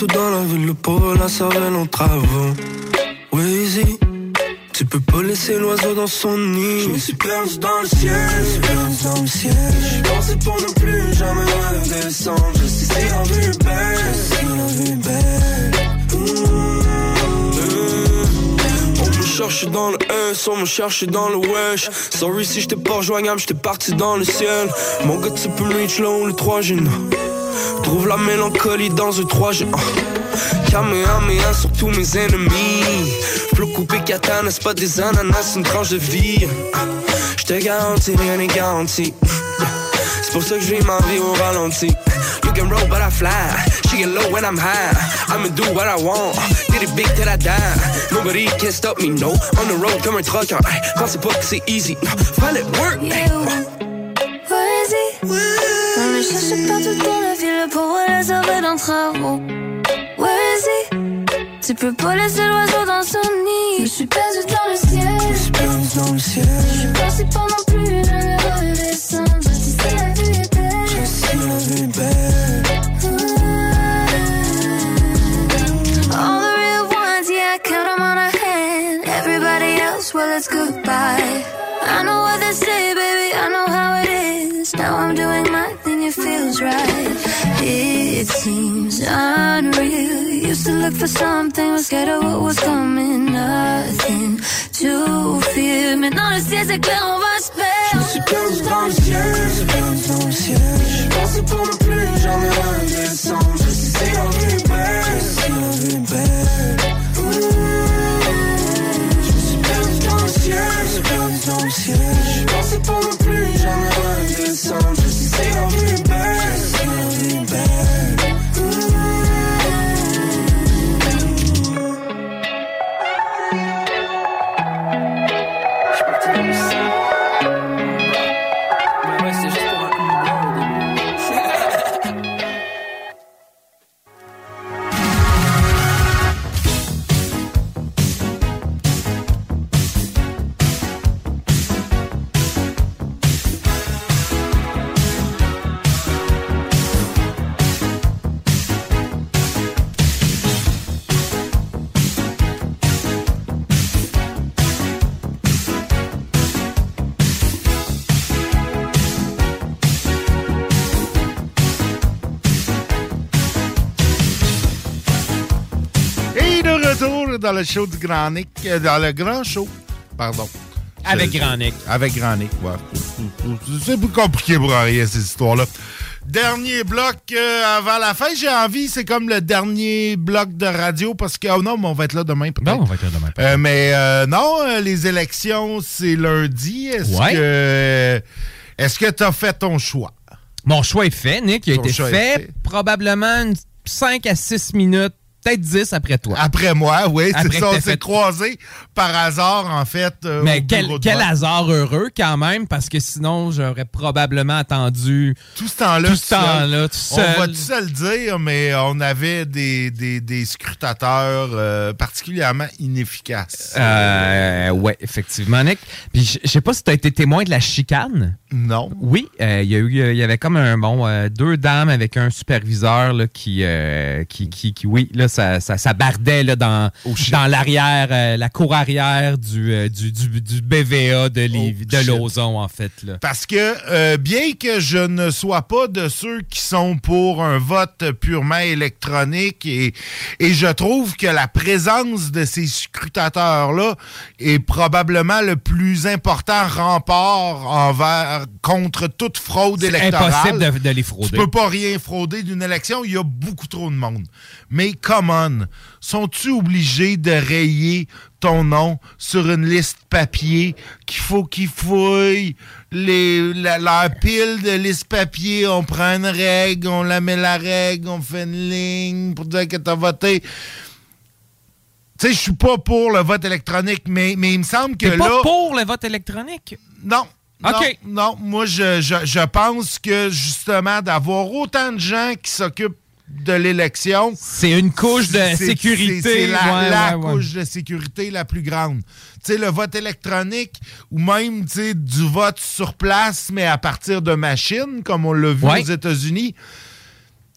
partout dans la ville, le pauvre la cervelle en travaux. Weezy, tu peux pas laisser l'oiseau dans son nid. Je me suis perdu dans le ciel, je suis perdu dans le ciel. J'ai pensé pour ne plus jamais redescendre. Je sais si la vue est belle, je sais la vue est belle. On me cherche dans le S, on me cherche dans le wesh. Sorry si j'étais pas rejoignable, j'étais parti dans le ciel. Mon gars, tu peux me reach là où le 3 G. Trouve la mélancolie dans un 3 G. Kamehameha sur tous mes ennemis. Flow coupé katana, c'est pas des ananas, une tranche de vie. J'te garantis, rien n'est garanti. C'est pour ça que je vis ma vie au ralenti. You can roll, but I fly. She get low when I'm high. I'ma do what I want. Did it big till I die. Nobody can stop me, no. On the road comme un trucker. Hey, pensez pas que c'est easy. No, fallait work. Hey. Poésie, Je suis partout dans la ville pour réserver dans travaux. Where is he? Tu peux pas laisser l'oiseau dans son nid. Je suis perdu dans le ciel. Je suis perdu dans le ciel. Je suis parti pas non plus, jamais redescendre. Je sais si la vue est belle. Je sais la vue est belle. All the real ones, yeah, I count 'em on a hand. Everybody else, well, it's goodbye. I know what they say, baby, I know how it is. Now I'm doing my thing, it feels right. It seems unreal. Used to look for something, was scared of what was coming. Nothing to fear. Le ciel s'éclaire, on va se. Je suis perdu dans le ciel, je perdu dans le ciel. Je pensais pas non plus, jamais redescendre. Je sais la je. Je pensais non plus, jamais. Dans le show du Grand Nick, euh, dans le grand show, pardon. Avec Grand Nick. Avec Grand Nick, ouais. C'est plus compliqué pour rien, ces histoires-là. Dernier bloc euh, avant la fin, j'ai envie, c'est comme le dernier bloc de radio parce que, oh non, mais on va être là demain peut-être. Bon, on va être là demain. Euh, mais euh, non, les élections, c'est lundi. Est-ce Ouais. que est-ce que tu as fait ton choix? Mon choix est fait, Nick. Il a Ton été fait, fait. probablement une 5 à 6 minutes, peut-être 10 après toi. Après moi, oui, c'est Après ça. On s'est fait- croisés par hasard, en fait. euh, Mais quel, hasard heureux quand même, parce que sinon, j'aurais probablement attendu tout ce temps-là. tout ce temps-là, tout On va tout se le dire, mais on avait des, des, des scrutateurs euh, particulièrement inefficaces. Euh, ouais, effectivement, Nick. Puis je sais pas si tu as été témoin de la chicane. Non. Oui, euh, il y a eu, il y avait comme un bon euh, deux dames avec un superviseur là, qui, euh, qui, qui, qui- oui, là, ça, ça, ça bardait là, dans, dans l'arrière, euh, la cour arrière du, euh, du, du, du BVA de, shit. Lauson, en fait. Là. Parce que euh, bien que je ne sois pas de ceux qui sont pour un vote purement électronique et, et je trouve que la présence de ces scrutateurs-là est probablement le plus important rempart envers contre toute fraude C'est électorale. impossible de, de les frauder. Tu peux pas rien frauder d'une élection, il y a beaucoup trop de monde. Mais come on, sont-tu obligés de rayer ton nom sur une liste papier qu'il faut qu'ils fouillent? Les, la, pile de liste papier, on prend une règle, on la met la règle, on fait une ligne pour dire que t'as voté. Tu sais, je suis pas pour le vote électronique, mais, mais il me semble que là... pas pour le vote électronique? Non. OK. Non, non, moi, je, je, je pense que justement, d'avoir autant de gens qui s'occupent de l'élection. C'est une couche de sécurité. C'est la, Ouais, la ouais, ouais. couche de sécurité la plus grande. Tu sais, le vote électronique ou même tu sais, du vote sur place, mais à partir de machines, comme on l'a vu aux États-Unis.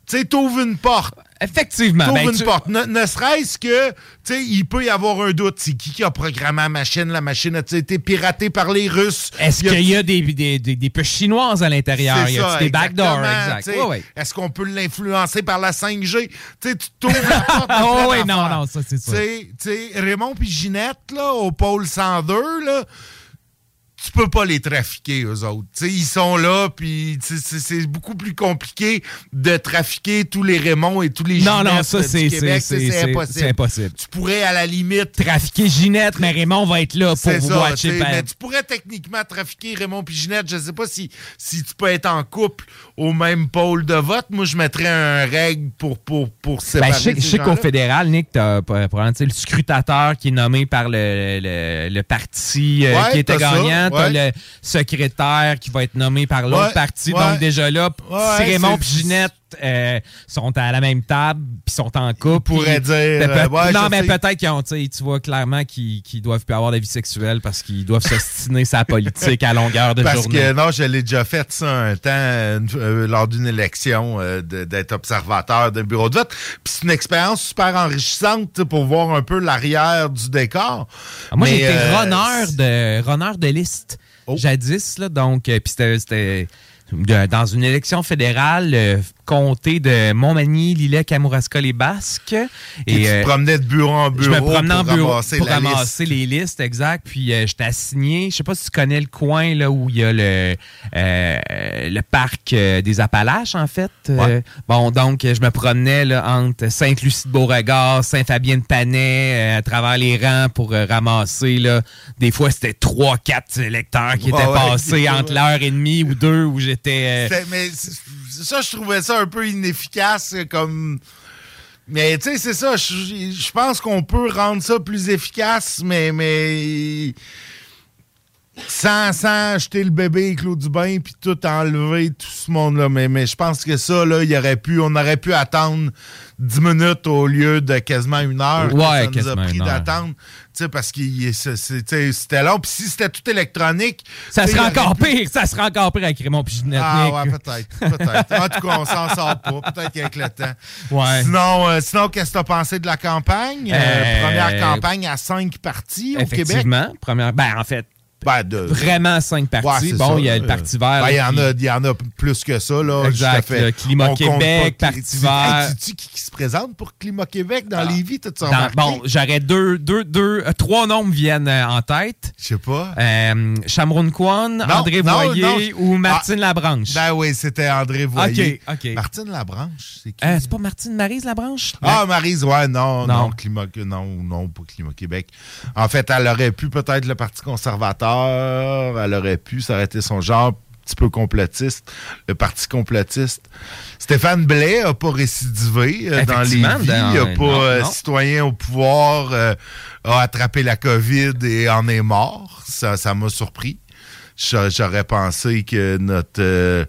Tu sais, t'ouvres une porte. Effectivement. T'ouvres ben, une tu- porte. Ne, ne serait-ce que, tu sais, il peut y avoir un doute. C'est qui qui a programmé la machine? La machine a été piratée par les Russes? Est-ce Y a- qu'il y a des, des, des, des puces chinoises à l'intérieur? C'est Y a ça, des backdoors? Exact. Ouais, ouais. Est-ce qu'on peut l'influencer par la 5G? Tu sais, tu t'ouvres la [LAUGHS] porte. Oh, plein oui, non, non, ça, c'est ça. Tu sais- tu sais, Raymond puis Ginette, là, au pôle 102, là, tu peux pas les trafiquer, eux autres. Tu sais, ils sont là, puis c'est beaucoup plus compliqué de trafiquer tous les Raymond et tous les Non, Ginettes non, ça, du c'est- Québec. impossible. impossible. Tu pourrais, à la limite... Trafiquer Ginette, mais Raymond va être là pour vous ça, watcher. tu mais pourrais techniquement trafiquer Raymond Piginette. Je sais pas si, si tu peux être en couple au même pôle de vote. Moi, je mettrais un règle pour, pour, pour séparer Ben, je sais, sais qu'au fédéral, Nick, t'as probablement tu sais, le scrutateur qui est nommé par le, le, le parti euh, Ouais, qui était gagnant. t'as Ouais. le secrétaire qui va être nommé par l'autre Ouais, parti. Donc, déjà là, Raymond et Ginette euh, sont à la même table puis sont en couple. pourraient puis- dire, peut- euh, ouais, non, mais peut-être qu'ils ont, tu vois clairement qu'ils doivent plus avoir de vie sexuelle parce qu'ils doivent s'ostiner sa politique à longueur de Parce journée. que non, je l'ai déjà fait ça un temps euh, euh, lors d'une élection euh, d'être observateur d'un bureau de vote. Puis c'est une expérience super enrichissante pour voir un peu l'arrière du décor. Ah, Moi, Mais, j'ai été euh, runner de, runner de liste Oh. jadis. Là, donc, euh, puis c'était- dans une élection fédérale, le comté de Montmagny, Lillet, Kamouraska, les Basques. Puis tu te euh, promenais de bureau en je bureau me promenais en pour bureau ramasser pour ramasser les listes, exact. Puis euh, j'étais assigné, je sais pas si tu connais le coin là où il y a le, euh, le parc des Appalaches, en fait. Bon, donc je me promenais là, entre Sainte-Lucie-de-Beauregard, Saint-Fabien-de-Panay, à travers les rangs pour ramasser. Là. Des fois, c'était trois, quatre électeurs qui étaient ouais, passés ouais. [LAUGHS] entre l'heure et demie ou deux où j'étais... Mais ça, je trouvais ça un peu inefficace euh, comme. Mais tu sais, c'est ça. Je pense qu'on peut rendre ça plus efficace, mais. mais sans, sans jeter le bébé avec l'eau du bain puis tout enlever, tout ce monde-là. Mais, mais je pense que ça, là, y aurait pu, on aurait pu attendre 10 minutes au lieu de quasiment une heure. Ouais, ça nous a pris d'attendre. Tu sais, parce que c'était long. Puis si c'était tout électronique. ça serait encore pire, ça serait encore pire avec Raymond Piginette. ah ouais, peut-être. Peut-être. En tout cas, on s'en sort pas. Peut-être qu'avec le temps. Ouais. Sinon, euh, sinon qu'est-ce que tu as pensé de la campagne? Euh, Euh, première campagne à cinq partis au Québec. Effectivement. Première, ben, en fait, Ben, de- vraiment cinq Ouais, partis. bon, ça, il y a le Parti vert. Ben, Il y, qui- y en a plus que ça. Là, Exact, Tout fait. le Climat On compte Québec, pas- Parti vert. Hey, qui, qui se présente pour Climat Québec dans les vies? T'as-tu Dans- remarqué? bon, j'aurais deux, deux, deux, euh, trois noms me viennent euh, en tête. Je sais pas. Euh, Chamron Kwan, Non, André non, Voyer non. ou Martine Labranche. Ben oui, c'était André Voyer. OK, OK. Martine Labranche, c'est qui? Euh, c'est pas Martine Marise Labranche? Ah, Maryse, ouais, non, non, Non. Climat, non, non, pas Climat Québec. En fait, elle aurait pu peut-être le Parti conservateur, elle aurait pu, été son genre un petit peu complotiste, le Parti complotiste. Stéphane Blais n'a pas récidivé euh, dans les vies, n'a pas non, euh, non. citoyen au pouvoir, euh, a attrapé la COVID et en est mort. Ça ça m'a surpris. J'a- J'aurais pensé que notre...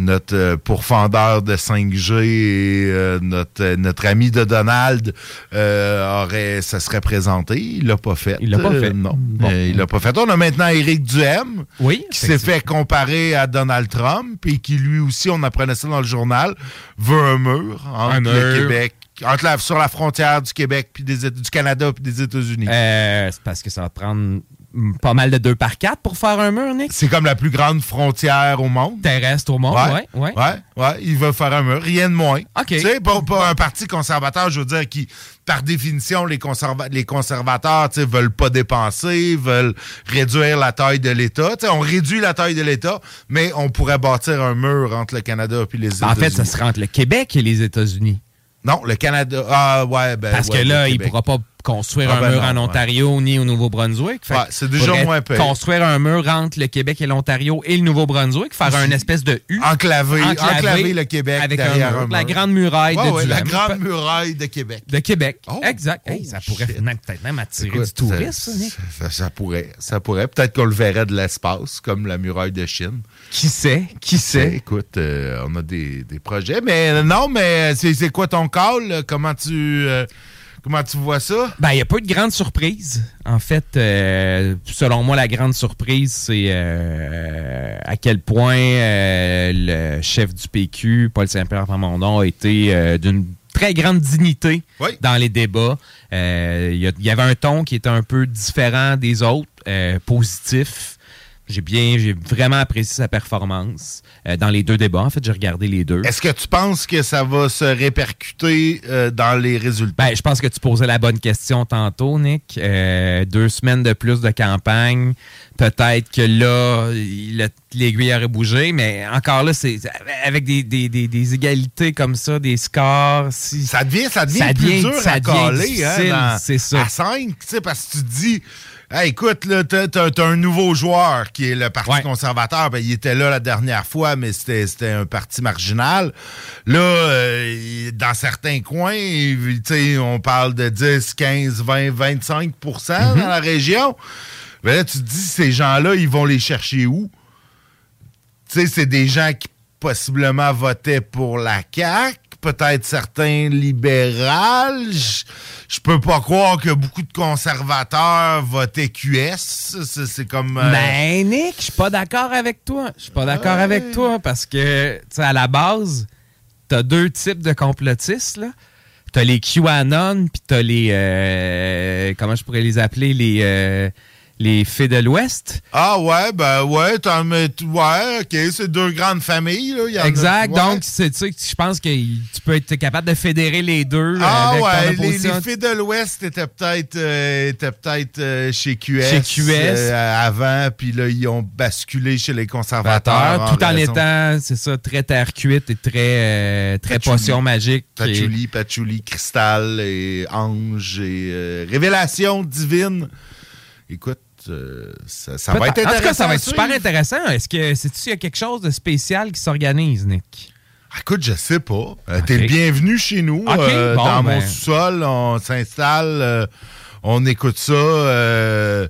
notre euh, pourfendeur de 5G et euh, notre, euh, notre ami de Donald euh, aurait, ça serait présenté. Il l'a pas fait. Il l'a pas Euh, fait. non, Bon. Il l'a pas fait. On a maintenant Éric Duhem Oui, qui s'est fait comparer à Donald Trump et qui lui aussi, on apprenait ça dans le journal, veut un mur entre Un le mur. Québec, entre la- sur la frontière du Québec puis des, du Canada puis des États-Unis. Euh, c'est parce que ça va prendre pas mal de 2 par 4 pour faire un mur, Nick. C'est comme la plus grande frontière au monde. Terrestre au monde, ouais. ouais. Ouais, ouais, il veut faire un mur, rien de moins. OK. Tu sais, pas, pas un parti conservateur, je veux dire, qui, par définition, les, conserva- les conservateurs, tu sais, veulent pas dépenser, veulent réduire la taille de l'État. Tu sais, on réduit la taille de l'État, mais on pourrait bâtir un mur entre le Canada et les En États-Unis. fait, ça serait entre le Québec et les États-Unis. Non, le Canada. Ah, ouais, ben. Parce ouais, que là, il Québec. pourra pas construire Ah, un ben mur non, en ouais. Ontario ni au Nouveau-Brunswick. Ouais, c'est déjà moins pire. Construire un mur entre le Québec et l'Ontario et le Nouveau-Brunswick, faire un espèce de U. Enclaver, enclaver le Québec avec un derrière mur. un mur. La grande muraille Ouais, de la grande muraille de Québec. De Québec. Oh, exact. Hey, oh, ça pourrait peut-être même attirer Écoute, du tourisme, ça pourrait. Ça pourrait. Peut-être qu'on le verrait de l'espace, comme la muraille de Chine. Qui sait? Qui sait? Écoute, euh, on a des, des projets. Mais euh, non, mais c'est c'est quoi ton call? Comment tu, euh, comment tu vois ça? Ben, il n'y a pas eu de grande surprise. En fait, euh, selon moi, la grande surprise, c'est euh, à quel point euh, le chef du PQ, Paul Saint-Pierre Plamondon, a été euh, d'une très grande dignité Oui. dans les débats. Euh, Il y, avait un ton qui était un peu différent des autres, euh, positif. J'ai bien, j'ai vraiment apprécié sa performance euh, dans les deux débats. En fait, j'ai regardé les deux. Est-ce que tu penses que ça va se répercuter euh, dans les résultats? Ben, je pense que tu posais la bonne question tantôt, Nick. Euh, deux semaines de plus de campagne. Peut-être que là, l'aiguille aurait bougé, mais encore là, c'est avec des, des- des- des égalités comme ça, des scores. Si, ça devient, ça devient ça plus devient- dur ça à devient coller hein, c'est ça. à 5, parce que tu te dis, Hey, écoute, t'as- t'as un nouveau joueur qui est le Parti conservateur. Ben, il était là la dernière fois, mais c'était, un parti marginal. Là, euh, dans certains coins, tu on parle de 10, 15, 20, 25 Mm-hmm. dans la région. Mais là, tu te dis, ces gens-là, ils vont les chercher où? Tu sais, c'est des gens qui possiblement votaient pour la CAQ, peut-être certains libérales. Je- peux pas croire que beaucoup de conservateurs votaient QS. C'est comme... euh, Ben, Nick, je suis pas d'accord avec toi. Je suis pas d'accord avec toi parce que, tu sais, à la base, t'as deux types de complotistes, là. T'as les QAnon, puis t'as les. euh, comment je pourrais les appeler Les. euh, les Fées de l'Ouest. Ah ouais, ben ouais, t'en mets... Ouais, OK, c'est deux grandes familles. Là. Il y en a- Exact. ouais. Donc, c'est- tu sais, je pense que tu peux être capable de fédérer les deux. Ah avec ton ouais, les, les filles de l'Ouest étaient peut-être euh, peut-être euh, chez QS, Chez QS. euh, avant, puis là ils ont basculé chez les conservateurs. Conservateur, tout en étant, c'est ça, très terre cuite et très, euh, très Patchouli. potion magique. Patchouli, Patchouli, Cristal et Ange et euh, Révélation divine. Écoute, euh, ça, ça va être intéressant. En tout cas, ça va être super intéressant. Est-ce que c'est-tu qu'il y a quelque chose de spécial qui s'organise, Nick? Écoute, je sais pas. Euh, T'es le bienvenu chez nous. Euh, bon, dans mon ben. sous-sol, on s'installe, euh, on écoute ça. euh,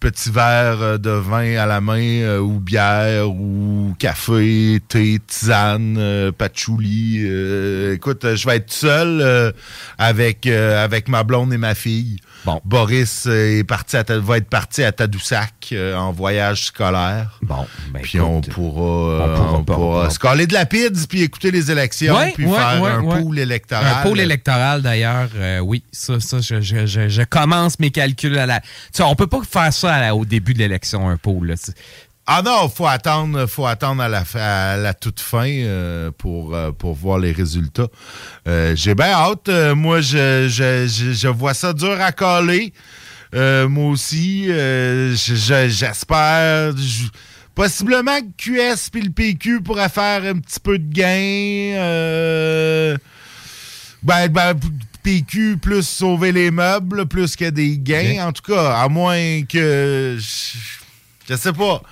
petit verre euh, de vin à la main, euh, ou bière, ou café, thé, tisane, euh, patchouli. euh, écoute, euh, je vais être seul euh, avec, euh, avec ma blonde et ma fille. Boris euh, est parti à va être parti à Tadoussac euh, en voyage scolaire. Bon, puis on pourra, pourra on pourra se coller de la pizza puis écouter les élections Ouais, puis ouais, faire ouais, un pool électoral. Un pôle électoral, d'ailleurs, euh, oui. Ça, ça je, je- je- je commence mes calculs à la. Tu sais, on peut pas faire ça à la- au début de l'élection, un pôle. là. Ah non, faut attendre, faut attendre à la, à la toute fin euh, pour, euh, pour voir les résultats. Euh, J'ai bien hâte. Moi, je, je, je, je vois ça dur à coller. Moi aussi, je- je- j'espère. je- possiblement que QS puis le PQ pourraient faire un petit peu de gain. Euh, ben, ben, PQ plus sauver les meubles, plus que des gains. En tout cas, à moins que. Je, je sais pas.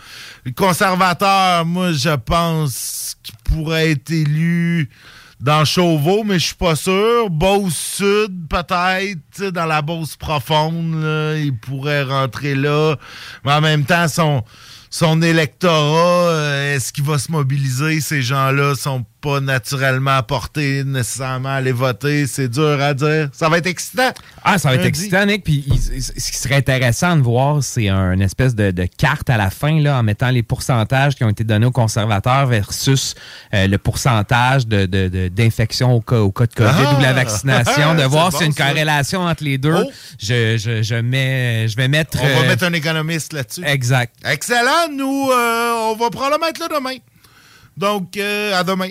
Conservateur, moi, je pense qu'il pourrait être élu dans Chauveau, mais je suis pas sûr. Beauce Sud, peut-être, dans la Beauce profonde, il pourrait rentrer là. Mais en même temps, son, son électorat, euh, est-ce qu'il va se mobiliser? Ces gens-là sont pas naturellement apportés nécessairement à aller voter. C'est dur à dire. Ça va être excitant. Ah, ça va être excitant, Nick. Puis ce qui serait intéressant de voir, c'est un espèce de, de carte à la fin, là, en mettant les pourcentages qui ont été donnés aux conservateurs versus euh, le pourcentage de- de- de- d'infection au, cas, au cas de COVID Ah! ou de la vaccination, [LAUGHS] de voir bon, s'il y a une ça. corrélation entre les deux. Oh! Je, je, je, mets, je vais mettre. On va euh, mettre un économiste là-dessus. Exact. Excellent. Nous, euh, on va probablement être là demain. Donc, euh, à demain.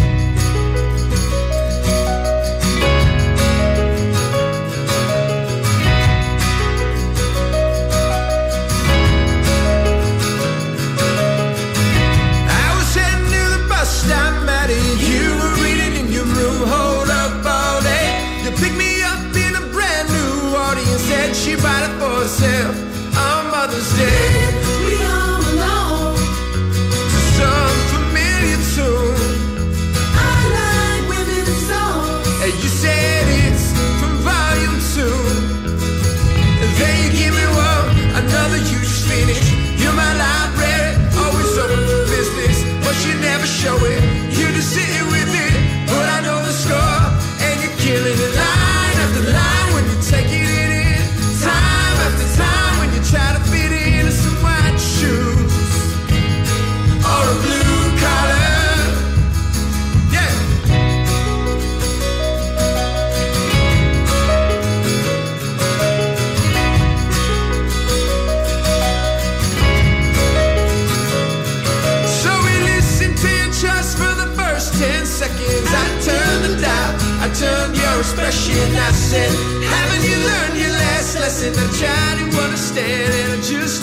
Expression. I said, Haven't you learned your last lesson? I tried to understand and I just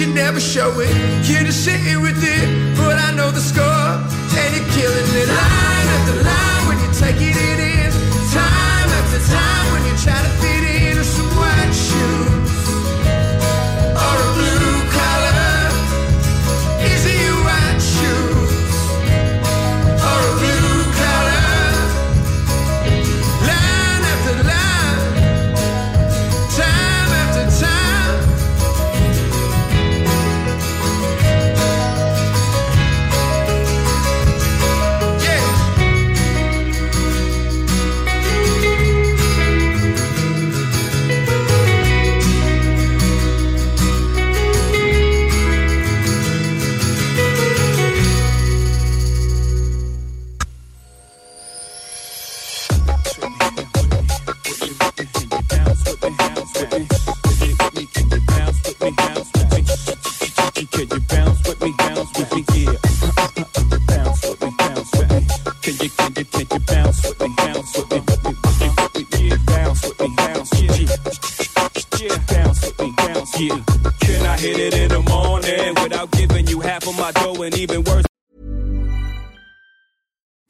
you never show it. You're just sitting with it, but I know the score, and you're killing it line after line when you're taking it in. Time after time